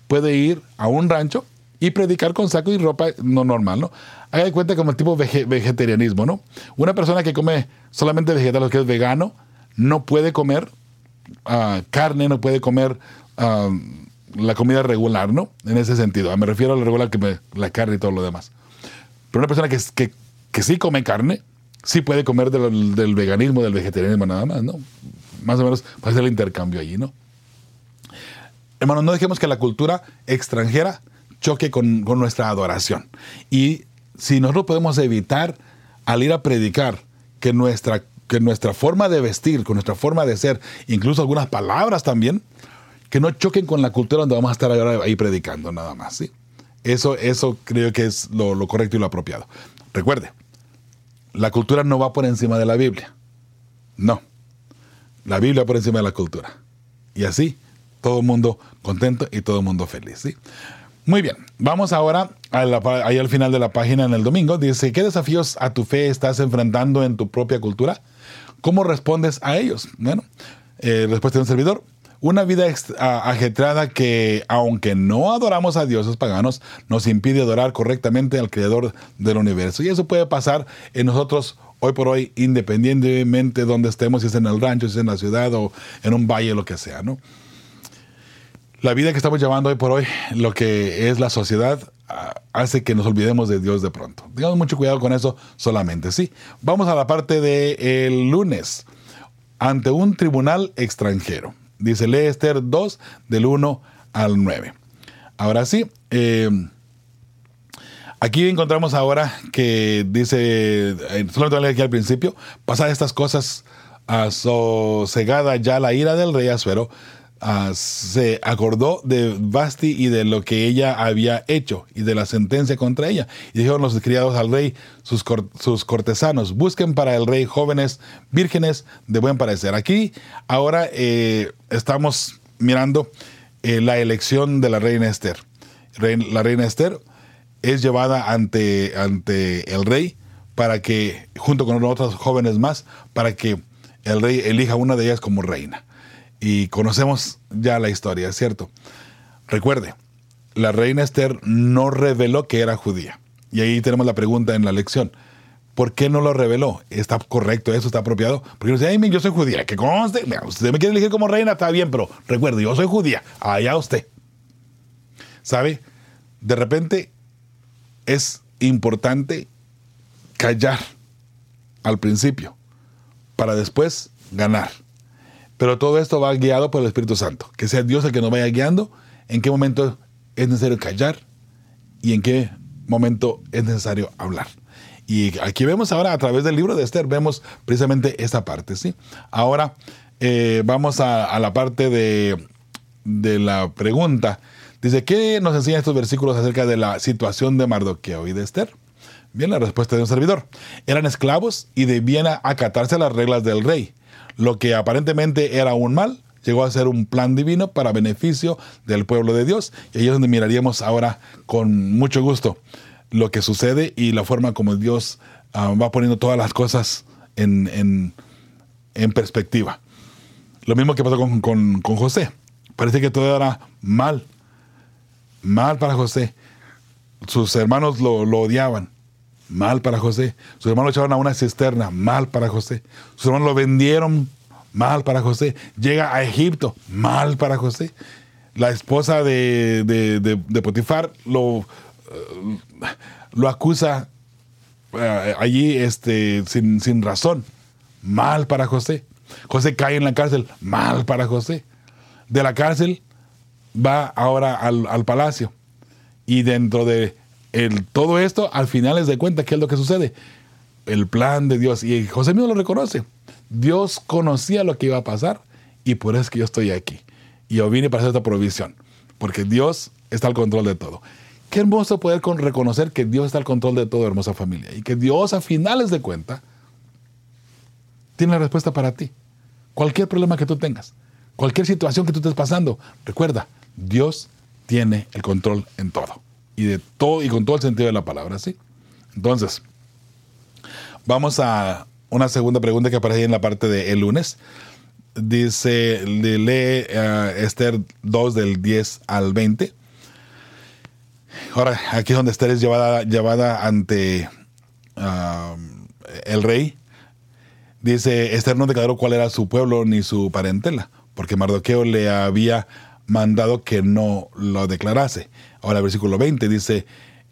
puede ir a un rancho y predicar con saco y ropa no normal, ¿no? Haga de cuenta como el tipo vegetarianismo, ¿no? Una persona que come solamente vegetales, que es vegano, no puede comer ah, carne, no puede comer la comida regular, ¿no? En ese sentido. Me refiero a la regular que me, la carne y todo lo demás. Pero una persona que, que, que sí come carne, sí puede comer del, veganismo, del vegetarianismo nada más, ¿no? Más o menos para hacer el intercambio allí, ¿no? Hermanos, no dejemos que la cultura extranjera choque con, con nuestra adoración. Y si nosotros podemos evitar al ir a predicar que nuestra, que nuestra forma de vestir, con nuestra forma de ser, incluso algunas palabras también, que no choquen con la cultura donde vamos a estar ahí predicando nada más. ¿sí? Eso, eso creo que es lo, correcto y lo apropiado. Recuerde, la cultura no va por encima de la Biblia. No. La Biblia por encima de la cultura. Y así, todo el mundo contento y todo el mundo feliz. ¿sí? Muy bien, vamos ahora ahí al final de la página en el domingo. Dice, ¿qué desafíos a tu fe estás enfrentando en tu propia cultura? ¿Cómo respondes a ellos? Bueno, eh, respuesta de un servidor. Una vida ajetreada que, aunque no adoramos a dioses paganos, nos impide adorar correctamente al Creador del universo. Y eso puede pasar en nosotros hoy por hoy, independientemente de donde estemos, si es en el rancho, si es en la ciudad o en un valle, lo que sea, ¿no? La vida que estamos llevando hoy por hoy, lo que es la sociedad, ah, hace que nos olvidemos de Dios de pronto. Tengamos mucho cuidado con eso solamente, ¿sí? Vamos a la parte del lunes, ante un tribunal extranjero. Dice, lee Esther 2 del 1 al 9. Ahora sí, eh, aquí encontramos ahora que dice, eh, solamente voy a aquí al principio, pasadas estas cosas, asosegada ya la ira del rey Asuero, Se acordó de Basti y de lo que ella había hecho y de la sentencia contra ella. Y dijeron los criados al rey, sus, sus cortesanos, busquen para el rey jóvenes vírgenes de buen parecer. Aquí ahora eh, estamos mirando eh, la elección de la reina Esther. La reina Esther es llevada ante, ante el rey para que, junto con otros jóvenes más, para que el rey elija una de ellas como reina y conocemos ya la historia, ¿cierto? Recuerde, la reina Esther no reveló que era judía. Y ahí tenemos la pregunta en la lección. ¿Por qué no lo reveló? ¿Está correcto eso? ¿Está apropiado? Porque dice, ay, yo soy judía. Que conste, usted me quiere elegir como reina, está bien, pero recuerde, yo soy judía. Allá usted. ¿Sabe? De repente es importante callar al principio para después ganar. Pero todo esto va guiado por el Espíritu Santo. Que sea Dios el que nos vaya guiando en qué momento es necesario callar y en qué momento es necesario hablar. Y aquí vemos ahora a través del libro de Esther, vemos precisamente esta parte. ¿sí? Ahora eh, vamos a, la parte de, de la pregunta. Dice, ¿qué nos enseñan estos versículos acerca de la situación de Mardoqueo y de Esther? Bien, la respuesta de un servidor. Eran esclavos y debían acatarse a las reglas del rey lo que aparentemente era un mal, llegó a ser un plan divino para beneficio del pueblo de Dios. Y ahí es donde miraríamos ahora con mucho gusto lo que sucede y la forma como Dios ah, va poniendo todas las cosas en, perspectiva. Lo mismo que pasó con, José. Parece que todo era mal. Mal para José. Sus hermanos lo, odiaban. Mal para José. Sus hermanos lo echaron a una cisterna. Mal para José. Sus hermanos lo vendieron. Mal para José. Llega a Egipto. Mal para José. La esposa de, de Potifar lo, eh, lo acusa eh, allí este, sin, razón. Mal para José. José cae en la cárcel. Mal para José. De la cárcel va ahora al, palacio. Y dentro de el, todo esto, al final les de cuenta qué es lo que sucede. El plan de Dios. Y José mismo lo reconoce. Dios conocía lo que iba a pasar y por eso es que yo estoy aquí. Y yo vine para hacer esta provisión. Porque Dios está al control de todo. Qué hermoso poder reconocer que Dios está al control de todo, hermosa familia. Y que Dios, a finales de cuenta, tiene la respuesta para ti. Cualquier problema que tú tengas, cualquier situación que tú estés pasando, recuerda, Dios tiene el control en todo. Y de todo, y con todo el sentido de la palabra, ¿sí? Entonces, vamos a una segunda pregunta que aparece en la parte de el lunes. Dice, lee uh, Esther 2 del 10 al 20. Ahora, aquí es donde Esther es llevada, llevada ante um, el rey. Dice, Esther no declaró cuál era su pueblo ni su parentela, porque Mardoqueo le había mandado que no lo declarase. Ahora el versículo 20 dice,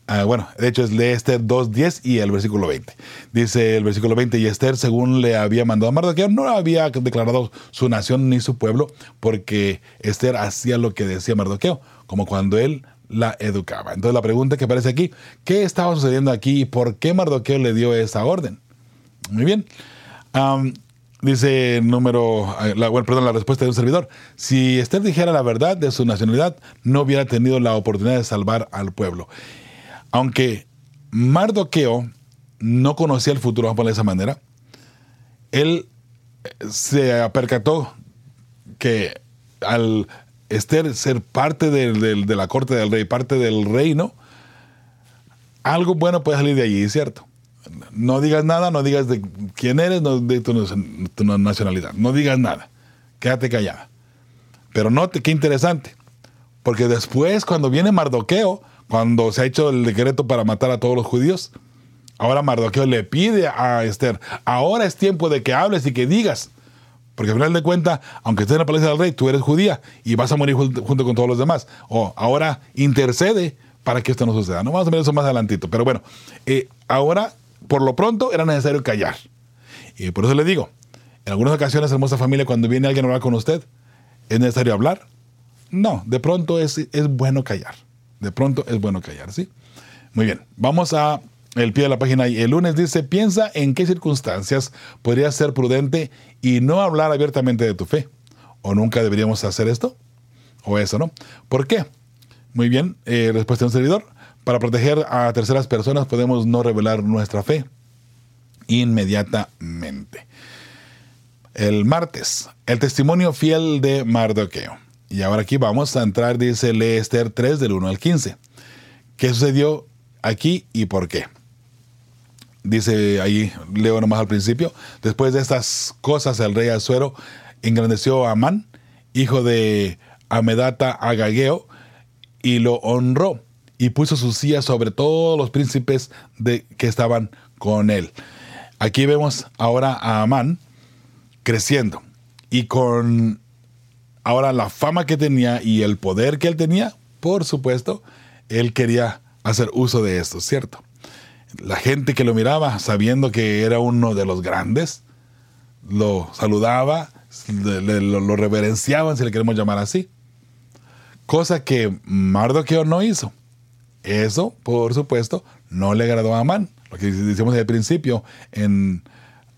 ah, bueno, de hecho es lee Esther 2.10 y el versículo 20. Dice el versículo 20, y Esther, según le había mandado a Mardoqueo, no había declarado su nación ni su pueblo, porque Esther hacía lo que decía Mardoqueo, como cuando él la educaba. Entonces la pregunta que aparece aquí, ¿qué estaba sucediendo aquí y por qué Mardoqueo le dio esa orden? Muy bien. Dice número, eh, la, perdón, la respuesta de un servidor. Si Esther dijera la verdad de su nacionalidad, no hubiera tenido la oportunidad de salvar al pueblo. Aunque Mardoqueo no conocía el futuro, vamos a de esa manera, él eh, se percató que al Esther ser parte de la corte del rey, parte del reino, algo bueno puede salir de allí, ¿cierto? No digas nada, no digas de quién eres, no de tu, nacionalidad, no digas nada, quédate callada. Pero note qué interesante, porque después cuando viene Mardoqueo, cuando se ha hecho el decreto para matar a todos los judíos, ahora Mardoqueo le pide a Esther, ahora es tiempo de que hables y que digas, porque al final de cuentas, aunque estés en la palacio del rey, tú eres judía y vas a morir junto con todos los demás. O ahora intercede para que esto no suceda. No vamos a ver eso más adelantito. Pero bueno, eh, ahora, por lo pronto, era necesario callar. Y por eso le digo, en algunas ocasiones, hermosa familia, cuando viene alguien a hablar con usted, ¿es necesario hablar? No, de pronto es, es bueno callar. De pronto es bueno callar, ¿sí? Muy bien, vamos a el pie de la página el lunes dice, piensa en qué circunstancias podrías ser prudente y no hablar abiertamente de tu fe. ¿O nunca deberíamos hacer esto? ¿O eso, no? ¿Por qué? Muy bien, eh, respuesta de un servidor. Para proteger a terceras personas podemos no revelar nuestra fe inmediatamente. El martes, el testimonio fiel de Mardoqueo. Y ahora aquí vamos a entrar, dice Lee Esther 3 del 1 al 15. ¿Qué sucedió aquí y por qué? dice ahí, leo nomás al principio, después de estas cosas el rey Azuero engrandeció a Amán, hijo de Amedata Agageo, y lo honró y puso su silla sobre todos los príncipes de, que estaban con él. Aquí vemos ahora a Amán creciendo y con ahora la fama que tenía y el poder que él tenía, por supuesto, él quería hacer uso de esto, ¿cierto? la gente que lo miraba, sabiendo que era uno de los grandes, lo saludaba, lo, reverenciaban, si le queremos llamar así. Cosa que Mardoqueo no hizo. Eso, por supuesto, no le agradó a Amán. Lo que decíamos al principio en,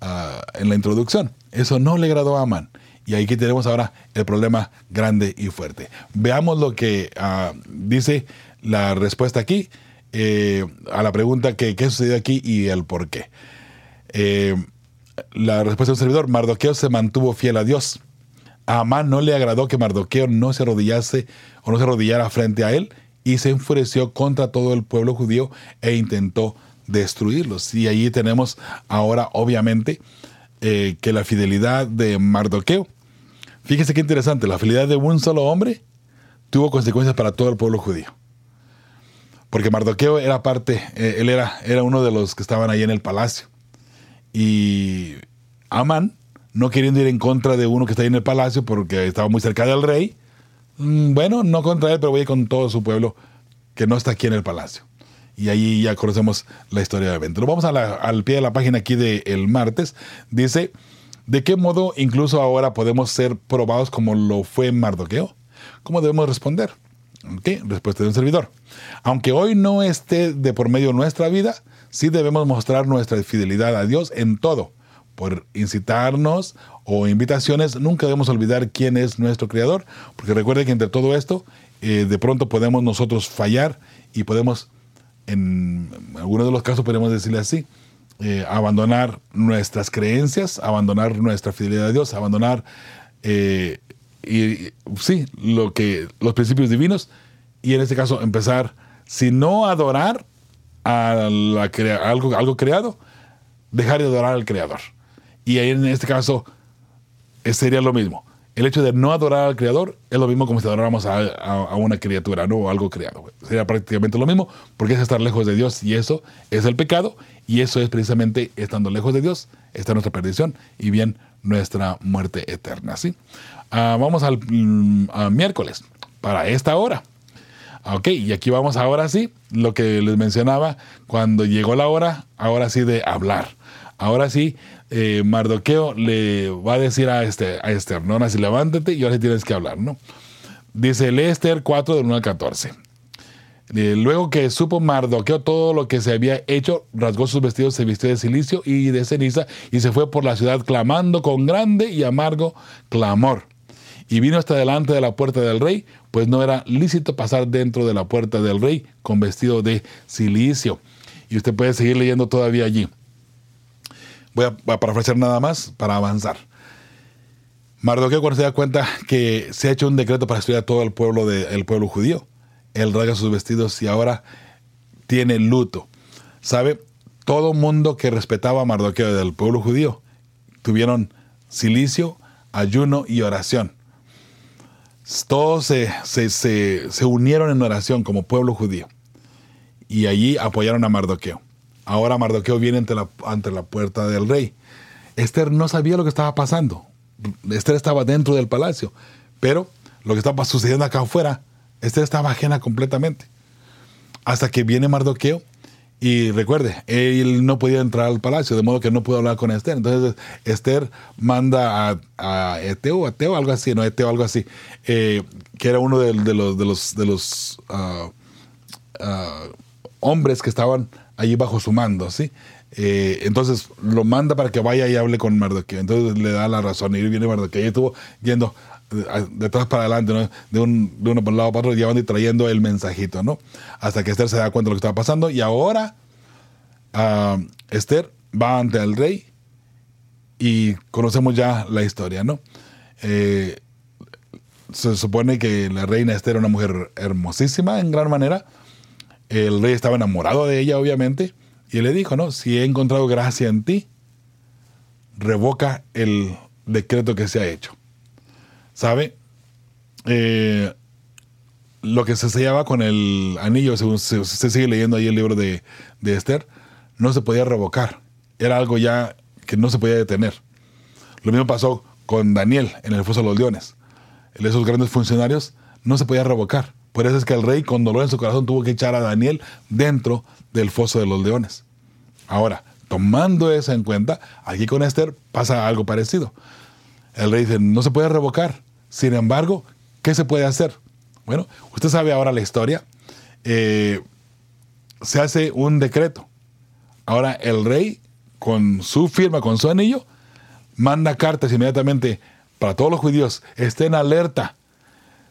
ah, en la introducción. Eso no le agradó a Amán. Y ahí que tenemos ahora el problema grande y fuerte. Veamos lo que ah, dice la respuesta aquí. Eh, a la pregunta que qué sucedió aquí y el por qué. Eh, la respuesta del servidor, Mardoqueo se mantuvo fiel a Dios. A Amán no le agradó que Mardoqueo no se arrodillase o no se arrodillara frente a él y se enfureció contra todo el pueblo judío e intentó destruirlos. Y allí tenemos ahora, obviamente, eh, que la fidelidad de Mardoqueo. Fíjese qué interesante, la fidelidad de un solo hombre tuvo consecuencias para todo el pueblo judío. Porque Mardoqueo era parte, eh, él era, era uno de los que estaban ahí en el palacio. Y Amán, no queriendo ir en contra de uno que está ahí en el palacio porque estaba muy cerca del rey, bueno, no contra él, pero voy con todo su pueblo que no está aquí en el palacio. Y ahí ya conocemos la historia del evento. Vamos al pie de la página aquí del el martes. Dice, ¿de qué modo incluso ahora podemos ser probados como lo fue Mardoqueo? ¿Cómo debemos responder? ¿Ok? Respuesta de un servidor. Aunque hoy no esté de por medio nuestra vida, sí debemos mostrar nuestra fidelidad a Dios en todo. Por incitarnos o invitaciones, nunca debemos olvidar quién es nuestro Creador, porque recuerde que entre todo esto, eh, de pronto podemos nosotros fallar y podemos, en algunos de los casos podemos decirle así, eh, abandonar nuestras creencias, abandonar nuestra fidelidad a Dios, abandonar eh, y, sí, lo que, los principios divinos, y en este caso empezar, si no adorar a, la, algo, algo creado, dejar de adorar al creador. Y ahí en este caso eh, sería lo mismo. El hecho de no adorar al creador es lo mismo como si adoráramos a, una criatura, no algo creado. Sería prácticamente lo mismo porque es estar lejos de Dios y eso es el pecado y eso es precisamente estando lejos de Dios, está nuestra perdición y bien nuestra muerte eterna. ¿sí? Ah, vamos al mm, miércoles, para esta hora. Ok, y aquí vamos ahora sí, lo que les mencionaba, cuando llegó la hora, ahora sí de hablar. Ahora sí, eh, Mardoqueo le va a decir a, este, a Esther, no, así levántate y ahora tienes que hablar, ¿no? Dice, lee Esther 4 del 1 al 14. Eh, luego que supo Mardoqueo todo lo que se había hecho, rasgó sus vestidos, se vistió de silicio y de ceniza y se fue por la ciudad clamando con grande y amargo clamor y vino hasta delante de la puerta del rey, pues no era lícito pasar dentro de la puerta del rey con vestido de silicio. Y usted puede seguir leyendo todavía allí. Voy a, parafrasear nada más para avanzar. Mardoqueo cuando se da cuenta que se ha hecho un decreto para estudiar todo el pueblo, de, pueblo judío, él rasga sus vestidos y ahora tiene luto. ¿Sabe? Todo mundo que respetaba a Mardoqueo del pueblo judío tuvieron silicio, ayuno y oración todos se, unieron en oración como pueblo judío y allí apoyaron a Mardoqueo. Ahora Mardoqueo viene ante la, ante la puerta del rey. Esther no sabía lo que estaba pasando. Esther estaba dentro del palacio, pero lo que estaba sucediendo acá afuera, Esther estaba ajena completamente. Hasta que viene Mardoqueo y recuerde, él no podía entrar al palacio, de modo que no pudo hablar con Esther. Entonces Esther manda a, a Eteo, algo así, no Eteo, algo así, eh, que era uno de, los, de los, de los ah, ah, hombres que estaban allí bajo su mando, ¿sí? Eh, entonces lo manda para que vaya y hable con Mardoqueo. Entonces le da la razón y viene Mardoqueo. Y estuvo yendo de atrás para adelante, de, un, de uno por un lado para otro, llevando y trayendo el mensajito, ¿no? Hasta que Esther se da cuenta de lo que estaba pasando. Y ahora uh, Esther va ante el rey y conocemos ya la historia, ¿no? Eh, se supone que la reina Esther era una mujer hermosísima en gran manera. El rey estaba enamorado de ella, obviamente, y le dijo, ¿no? Si he encontrado gracia en ti, revoca el decreto que se ha hecho. ¿Sabe? Eh, lo que se sellaba con el anillo, según se, sigue leyendo ahí el libro de, de, Esther, no se podía revocar. Era algo ya que no se podía detener. Lo mismo pasó con Daniel en el foso de los leones. Esos grandes funcionarios no se podía revocar. Por eso es que el rey, con dolor en su corazón, tuvo que echar a Daniel dentro del foso de los leones. Ahora, tomando eso en cuenta, aquí con Esther pasa algo parecido. El rey dice, no se puede revocar. Sin embargo, ¿qué se puede hacer? Bueno, usted sabe ahora la historia. Eh, se hace un decreto. Ahora el rey, con su firma, con su anillo, manda cartas inmediatamente para todos los judíos. Estén alerta.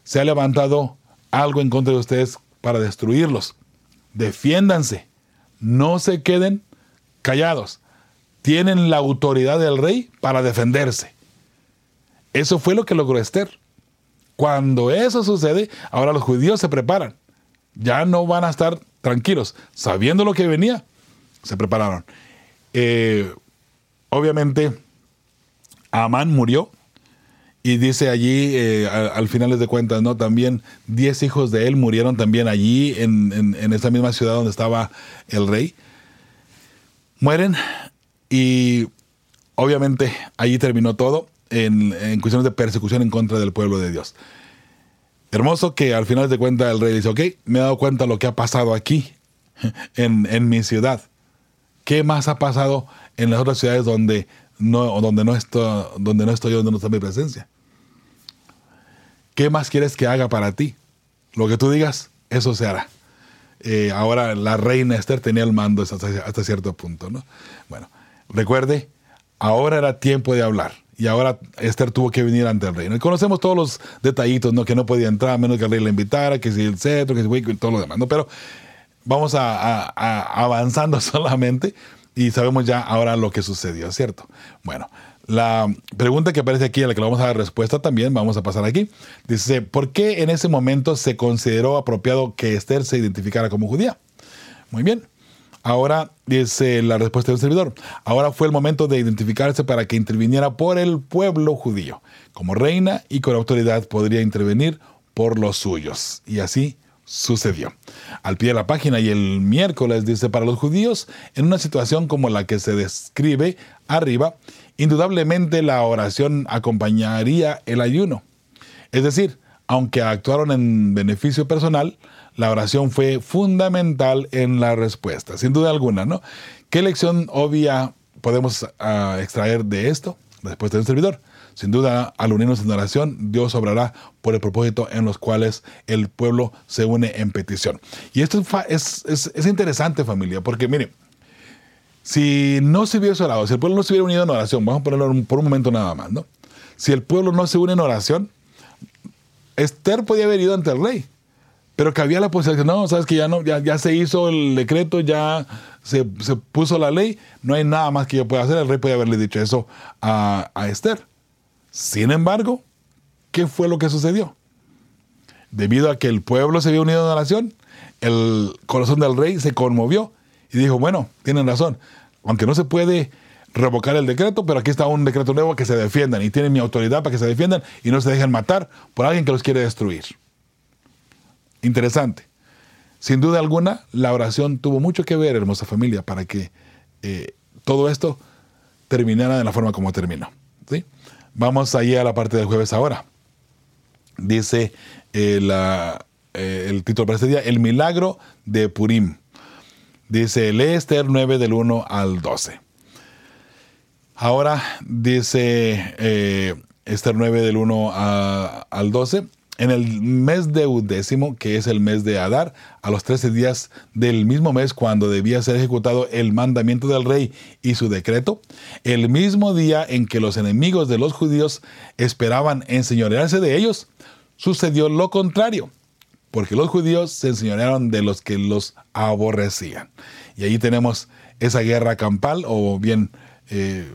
Se ha levantado algo en contra de ustedes para destruirlos. Defiéndanse. No se queden callados. Tienen la autoridad del rey para defenderse. Eso fue lo que logró Esther. Cuando eso sucede, ahora los judíos se preparan. Ya no van a estar tranquilos. Sabiendo lo que venía, se prepararon. Eh, obviamente, Amán murió. Y dice allí, eh, al, final de cuentas, ¿no? También diez hijos de él murieron también allí, en, esta misma ciudad donde estaba el rey. Mueren y obviamente allí terminó todo en, cuestiones de persecución en contra del pueblo de Dios. Hermoso que al final de cuentas el rey dice, ok, me he dado cuenta de lo que ha pasado aquí, en mi ciudad. ¿Qué más ha pasado en las otras ciudades donde no, donde no, estoy, donde no estoy, donde no está mi presencia? ¿Qué más quieres que haga para ti? Lo que tú digas, eso se hará. Eh, ahora la reina Esther tenía el mando hasta, cierto punto, ¿no? Bueno, recuerde, ahora era tiempo de hablar y ahora Esther tuvo que venir ante el rey. Y conocemos todos los detallitos, ¿no? Que no podía entrar menos que el rey la invitara, que si el cetro, que si y todo lo demás, ¿no? Pero vamos a avanzando solamente y sabemos ya ahora lo que sucedió, ¿cierto? Bueno, la pregunta que aparece aquí, a la que le vamos a dar respuesta también, vamos a pasar aquí. Dice, ¿por qué en ese momento se consideró apropiado que Esther se identificara como judía? Muy bien. Ahora dice la respuesta del servidor. Ahora fue el momento de identificarse para que interviniera por el pueblo judío. Como reina y con autoridad podría intervenir por los suyos. Y así sucedió. Al pie de la página y el miércoles dice, para los judíos, en una situación como la que se describe arriba, indudablemente la oración acompañaría el ayuno. Es decir, aunque actuaron en beneficio personal, la oración fue fundamental en la respuesta, sin duda alguna, ¿no? ¿Qué lección obvia podemos uh, extraer de esto? Respuesta del servidor. Sin duda, al unirnos en oración, Dios obrará por el propósito en los cuales el pueblo se une en petición. Y esto es, es, es interesante, familia, porque mire, si no se hubiese orado, si el pueblo no se hubiera unido en oración, vamos a ponerlo por un momento nada más, ¿no? Si el pueblo no se une en oración, Esther podía haber ido ante el rey pero que había la posibilidad, no, sabes que ya no, ya, ya se hizo el decreto, ya se, se, puso la ley, no hay nada más que yo pueda hacer. El rey podía haberle dicho eso a, a Esther. Sin embargo, ¿qué fue lo que sucedió? Debido a que el pueblo se había unido en oración, el corazón del rey se conmovió y dijo, bueno, tienen razón, aunque no se puede revocar el decreto, pero aquí está un decreto nuevo que se defiendan y tienen mi autoridad para que se defiendan y no se dejen matar por alguien que los quiere destruir. Interesante. Sin duda alguna, la oración tuvo mucho que ver, hermosa familia, para que eh, todo esto terminara de la forma como terminó. Vamos allí a la parte del jueves ahora. Dice eh, eh, el título para este día, El milagro de Purim. Dice, lee Esther 9 del 1 al 12. Ahora dice eh, Esther 9 del 1 a, al 12. En el mes de undécimo, que es el mes de Adar, a los 13 días del mismo mes cuando debía ser ejecutado el mandamiento del rey y su decreto, el mismo día en que los enemigos de los judíos esperaban enseñorearse de ellos, sucedió lo contrario, porque los judíos se enseñorearon de los que los aborrecían. Y ahí tenemos esa guerra campal, o bien eh,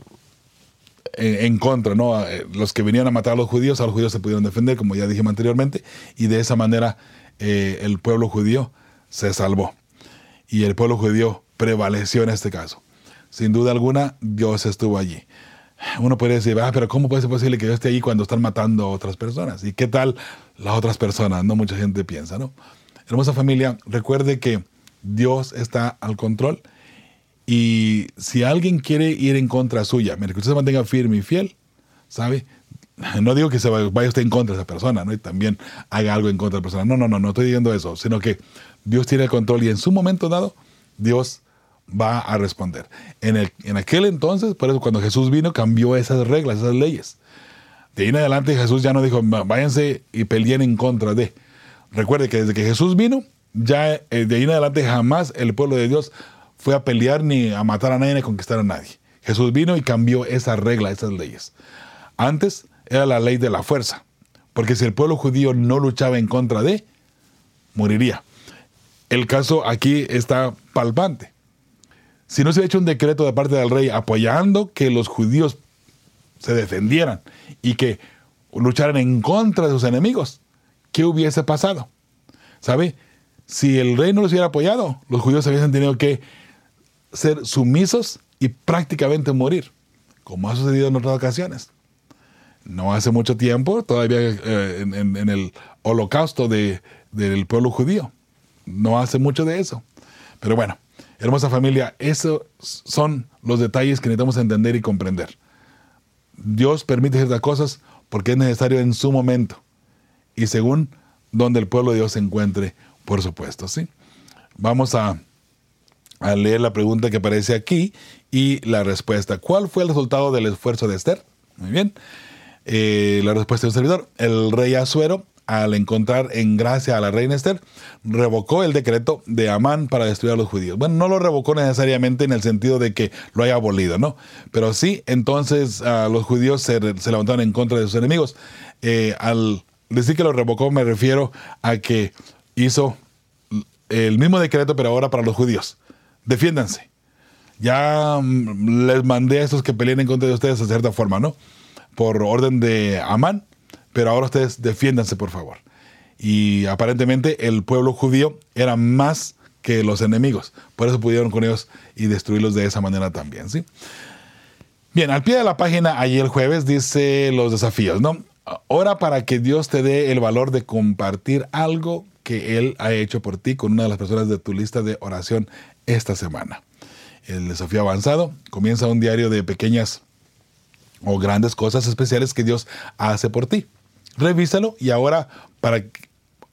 en, contra, ¿no? Eh, los que venían a matar a los judíos, a los judíos se pudieron defender, como ya dijimos anteriormente, y de esa manera eh, el pueblo judío se salvó. Y el pueblo judío prevaleció en este caso. Sin duda alguna, Dios estuvo allí. Uno puede decir, ah, pero ¿cómo puede ser posible que yo esté allí cuando están matando a otras personas? ¿Y qué tal las otras personas? No mucha gente piensa, ¿no? Hermosa familia, recuerde que Dios está al control y si alguien quiere ir en contra suya, mire, que usted se mantenga firme y fiel, ¿sabe? No digo que se vaya usted en contra de esa persona, ¿no? Y también haga algo en contra de la persona. No, no, no, no estoy diciendo eso, sino que Dios tiene el control y en su momento dado, Dios va a responder. En, el, en aquel entonces, por eso cuando Jesús vino, cambió esas reglas, esas leyes. De ahí en adelante Jesús ya no dijo, váyanse y peleen en contra de. Recuerde que desde que Jesús vino, ya eh, de ahí en adelante jamás el pueblo de Dios fue a pelear ni a matar a nadie ni a conquistar a nadie. Jesús vino y cambió esa regla, esas leyes. Antes era la ley de la fuerza, porque si el pueblo judío no luchaba en contra de, moriría. El caso aquí está palpante. Si no se ha hecho un decreto de parte del rey apoyando que los judíos se defendieran y que lucharan en contra de sus enemigos, ¿qué hubiese pasado? ¿Sabe? si el rey no los hubiera apoyado, los judíos habían tenido que ser sumisos y prácticamente morir, como ha sucedido en otras ocasiones. No hace mucho tiempo, todavía eh, en, el holocausto del pueblo judío. No hace mucho de eso. Pero bueno, hermosa familia, esos son los detalles que necesitamos entender y comprender. Dios permite ciertas cosas porque es necesario en su momento y según donde el pueblo de Dios se encuentre, por supuesto, ¿sí? Vamos a, leer la pregunta que aparece aquí y la respuesta. ¿Cuál fue el resultado del esfuerzo de Esther? Muy bien. Eh, la respuesta de un servidor. El rey Asuero, al encontrar en gracia a la reina Esther, revocó el decreto de Amán para destruir a los judíos. Bueno, no lo revocó necesariamente en el sentido de que lo haya abolido, ¿no? Pero sí, entonces los judíos se, levantaron en contra de sus enemigos. Eh, al decir que lo revocó me refiero a que hizo el mismo decreto, pero ahora para los judíos. Defiéndanse. Ya mm, les mandé a estos que peleen en contra de ustedes de cierta forma, ¿no? Por orden de Amán, pero ahora ustedes defiéndanse, por favor. Y aparentemente el pueblo judío era más que los enemigos. Por eso pudieron con ellos y destruirlos de esa manera también, ¿sí? Bien, al pie de la página, allí el jueves dice los desafíos, ¿no? Ora para que Dios te dé el valor de compartir algo que Él ha hecho por ti con una de las personas de tu lista de oración esta semana. El desafío avanzado comienza un diario de pequeñas o grandes cosas especiales que Dios hace por ti. Revísalo y ahora para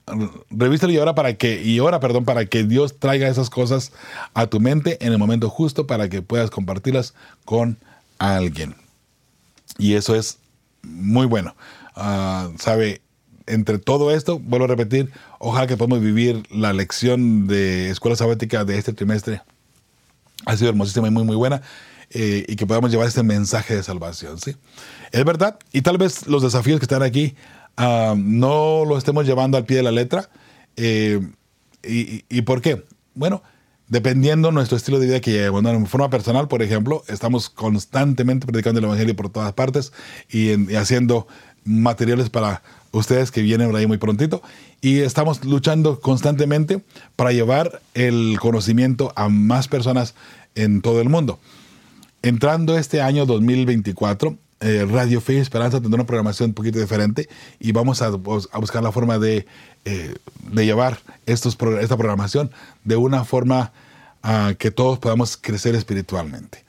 y ahora para que y ahora, perdón, para que Dios traiga esas cosas a tu mente en el momento justo para que puedas compartirlas con alguien. Y eso es muy bueno. Ah, sabe, entre todo esto, vuelvo a repetir, ojalá que podamos vivir la lección de escuela sabática de este trimestre. Ha sido hermosísima y muy, muy buena. Eh, y que podamos llevar este mensaje de salvación, ¿sí? Es verdad, y tal vez los desafíos que están aquí ah, no lo estemos llevando al pie de la letra. Eh, y, y, por qué? Bueno, dependiendo nuestro estilo de vida que llevemos. En forma personal, por ejemplo, estamos constantemente predicando el Evangelio por todas partes y haciendo materiales para ustedes que vienen por ahí muy prontito. Y estamos luchando constantemente para llevar el conocimiento a más personas en todo el mundo. Entrando este año 2024, eh, Radio Fe Esperanza tendrá una programación un poquito diferente y vamos a, buscar la forma de, eh, de llevar estos, esta programación de una forma uh, que todos podamos crecer espiritualmente.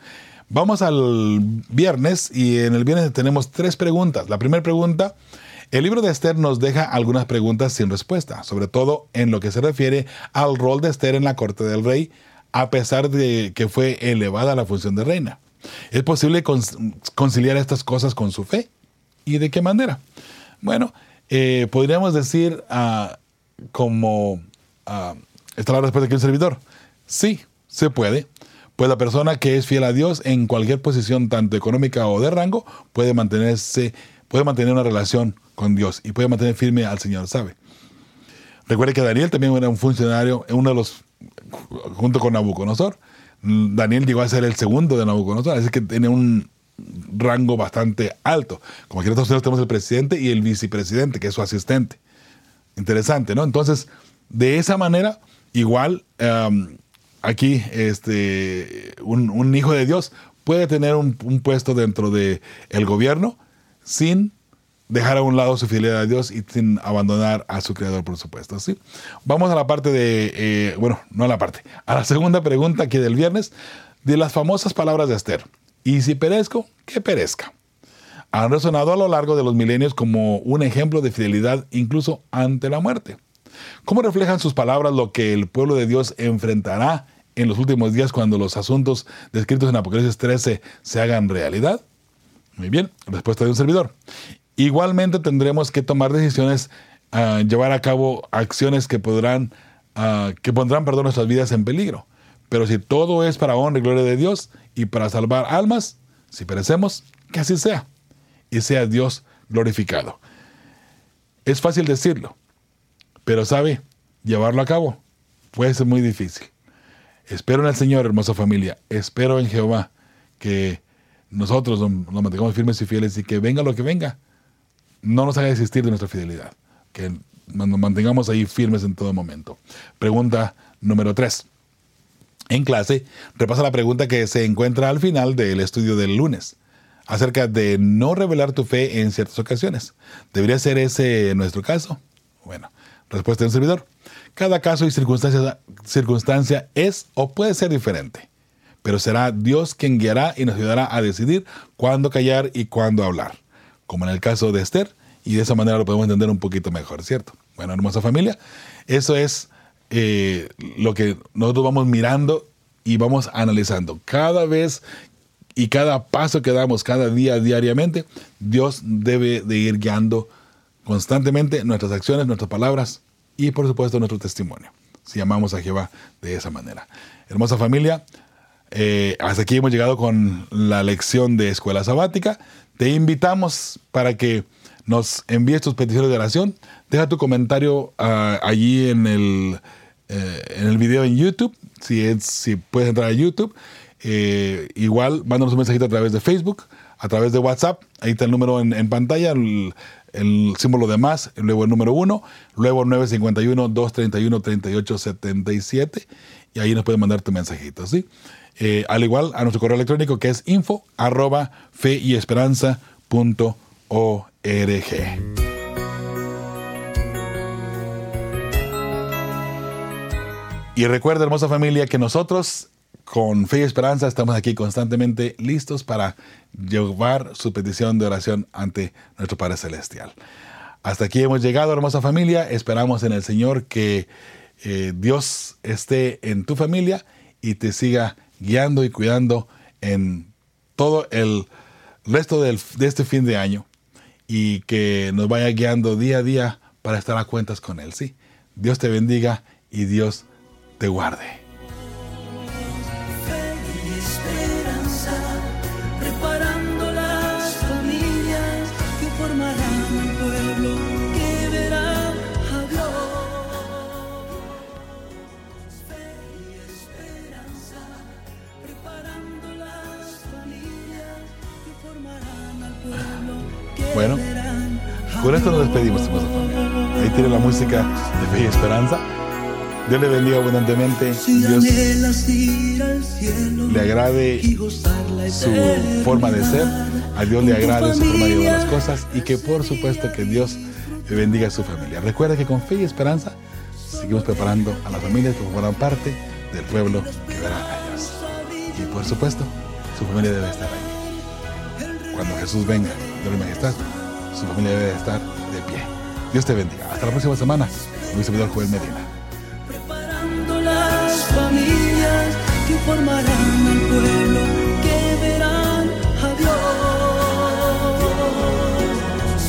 Vamos al viernes y en el viernes tenemos tres preguntas. La primera pregunta, el libro de Esther nos deja algunas preguntas sin respuesta, sobre todo en lo que se refiere al rol de Esther en la corte del rey, a pesar de que fue elevada la función de reina. ¿Es posible conciliar estas cosas con su fe? ¿Y de qué manera? Bueno, eh, podríamos decir uh, como uh, está la respuesta aquí un servidor. Sí, se puede. Pues la persona que es fiel a Dios en cualquier posición, tanto económica o de rango, puede mantenerse, puede mantener una relación con Dios y puede mantener firme al Señor, ¿sabe? Recuerde que Daniel también era un funcionario, uno de los, junto con Nabucodonosor. Daniel llegó a ser el segundo de Nabucodonosor, así que tiene un rango bastante alto. Como aquí Unidos tenemos el presidente y el vicepresidente, que es su asistente. Interesante, ¿no? Entonces, de esa manera, igual, um, aquí este, un, hijo de Dios puede tener un, puesto dentro del el gobierno sin dejar a un lado su fidelidad a Dios y sin abandonar a su creador, por supuesto. ¿sí? Vamos a la parte de, eh, bueno, no a la parte, a la segunda pregunta aquí del viernes, de las famosas palabras de Esther. Y si perezco, que perezca. Han resonado a lo largo de los milenios como un ejemplo de fidelidad incluso ante la muerte. ¿Cómo reflejan sus palabras lo que el pueblo de Dios enfrentará en los últimos días cuando los asuntos descritos en Apocalipsis 13 se hagan realidad? Muy bien, respuesta de un servidor. Igualmente tendremos que tomar decisiones, uh, llevar a cabo acciones que podrán, uh, que pondrán perdón, nuestras vidas en peligro. Pero si todo es para honra y gloria de Dios y para salvar almas, si perecemos, que así sea. Y sea Dios glorificado. Es fácil decirlo, pero sabe, llevarlo a cabo puede ser muy difícil. Espero en el Señor, hermosa familia. Espero en Jehová que nosotros nos mantengamos firmes y fieles y que venga lo que venga, no nos haga desistir de nuestra fidelidad. Que nos mantengamos ahí firmes en todo momento. Pregunta número 3. En clase, repasa la pregunta que se encuentra al final del estudio del lunes acerca de no revelar tu fe en ciertas ocasiones. ¿Debería ser ese nuestro caso? Bueno, respuesta del servidor. Cada caso y circunstancia, circunstancia es o puede ser diferente, pero será Dios quien guiará y nos ayudará a decidir cuándo callar y cuándo hablar, como en el caso de Esther, y de esa manera lo podemos entender un poquito mejor, ¿cierto? Bueno, hermosa familia, eso es eh, lo que nosotros vamos mirando y vamos analizando. Cada vez y cada paso que damos cada día diariamente, Dios debe de ir guiando constantemente nuestras acciones, nuestras palabras y por supuesto nuestro testimonio, si amamos a Jehová de esa manera. Hermosa familia, eh, hasta aquí hemos llegado con la lección de escuela sabática. Te invitamos para que nos envíes tus peticiones de oración. Deja tu comentario ah, allí en el, eh, en el video en YouTube, si, es, si puedes entrar a YouTube. Eh, igual, mándanos un mensajito a través de Facebook, a través de WhatsApp. Ahí está el número en, pantalla, el, símbolo de más, luego el número 1, luego 951-231-3877. Y ahí nos pueden mandar tu mensajito, ¿sí? Eh, al igual a nuestro correo electrónico que es info arroba y esperanza Y recuerda, hermosa familia, que nosotros con fe y esperanza estamos aquí constantemente listos para llevar su petición de oración ante nuestro Padre Celestial. Hasta aquí hemos llegado, hermosa familia. Esperamos en el Señor que eh, Dios esté en tu familia y te siga guiando y cuidando en todo el resto de este fin de año y que nos vaya guiando día a día para estar a cuentas con Él. Sí, Dios te bendiga y Dios te guarde. De fe y esperanza. Dios le bendiga abundantemente. Dios le agrade su forma de ser. A Dios le agrade su forma de llevar las cosas. Y que por supuesto que Dios le bendiga a su familia. Recuerda que con fe y esperanza seguimos preparando a las familias que formarán parte del pueblo que verá a Dios. Y por supuesto, su familia debe estar ahí. Cuando Jesús venga, de majestad, su familia debe estar de pie. Dios te bendiga. Hasta la próxima semana. Mi servidor Joel Medina. Preparando las familias que formarán al pueblo que verán a Dios.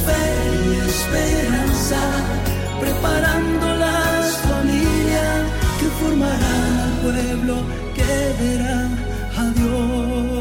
Fe y esperanza. Preparando las familias que formarán al pueblo que verán a Dios.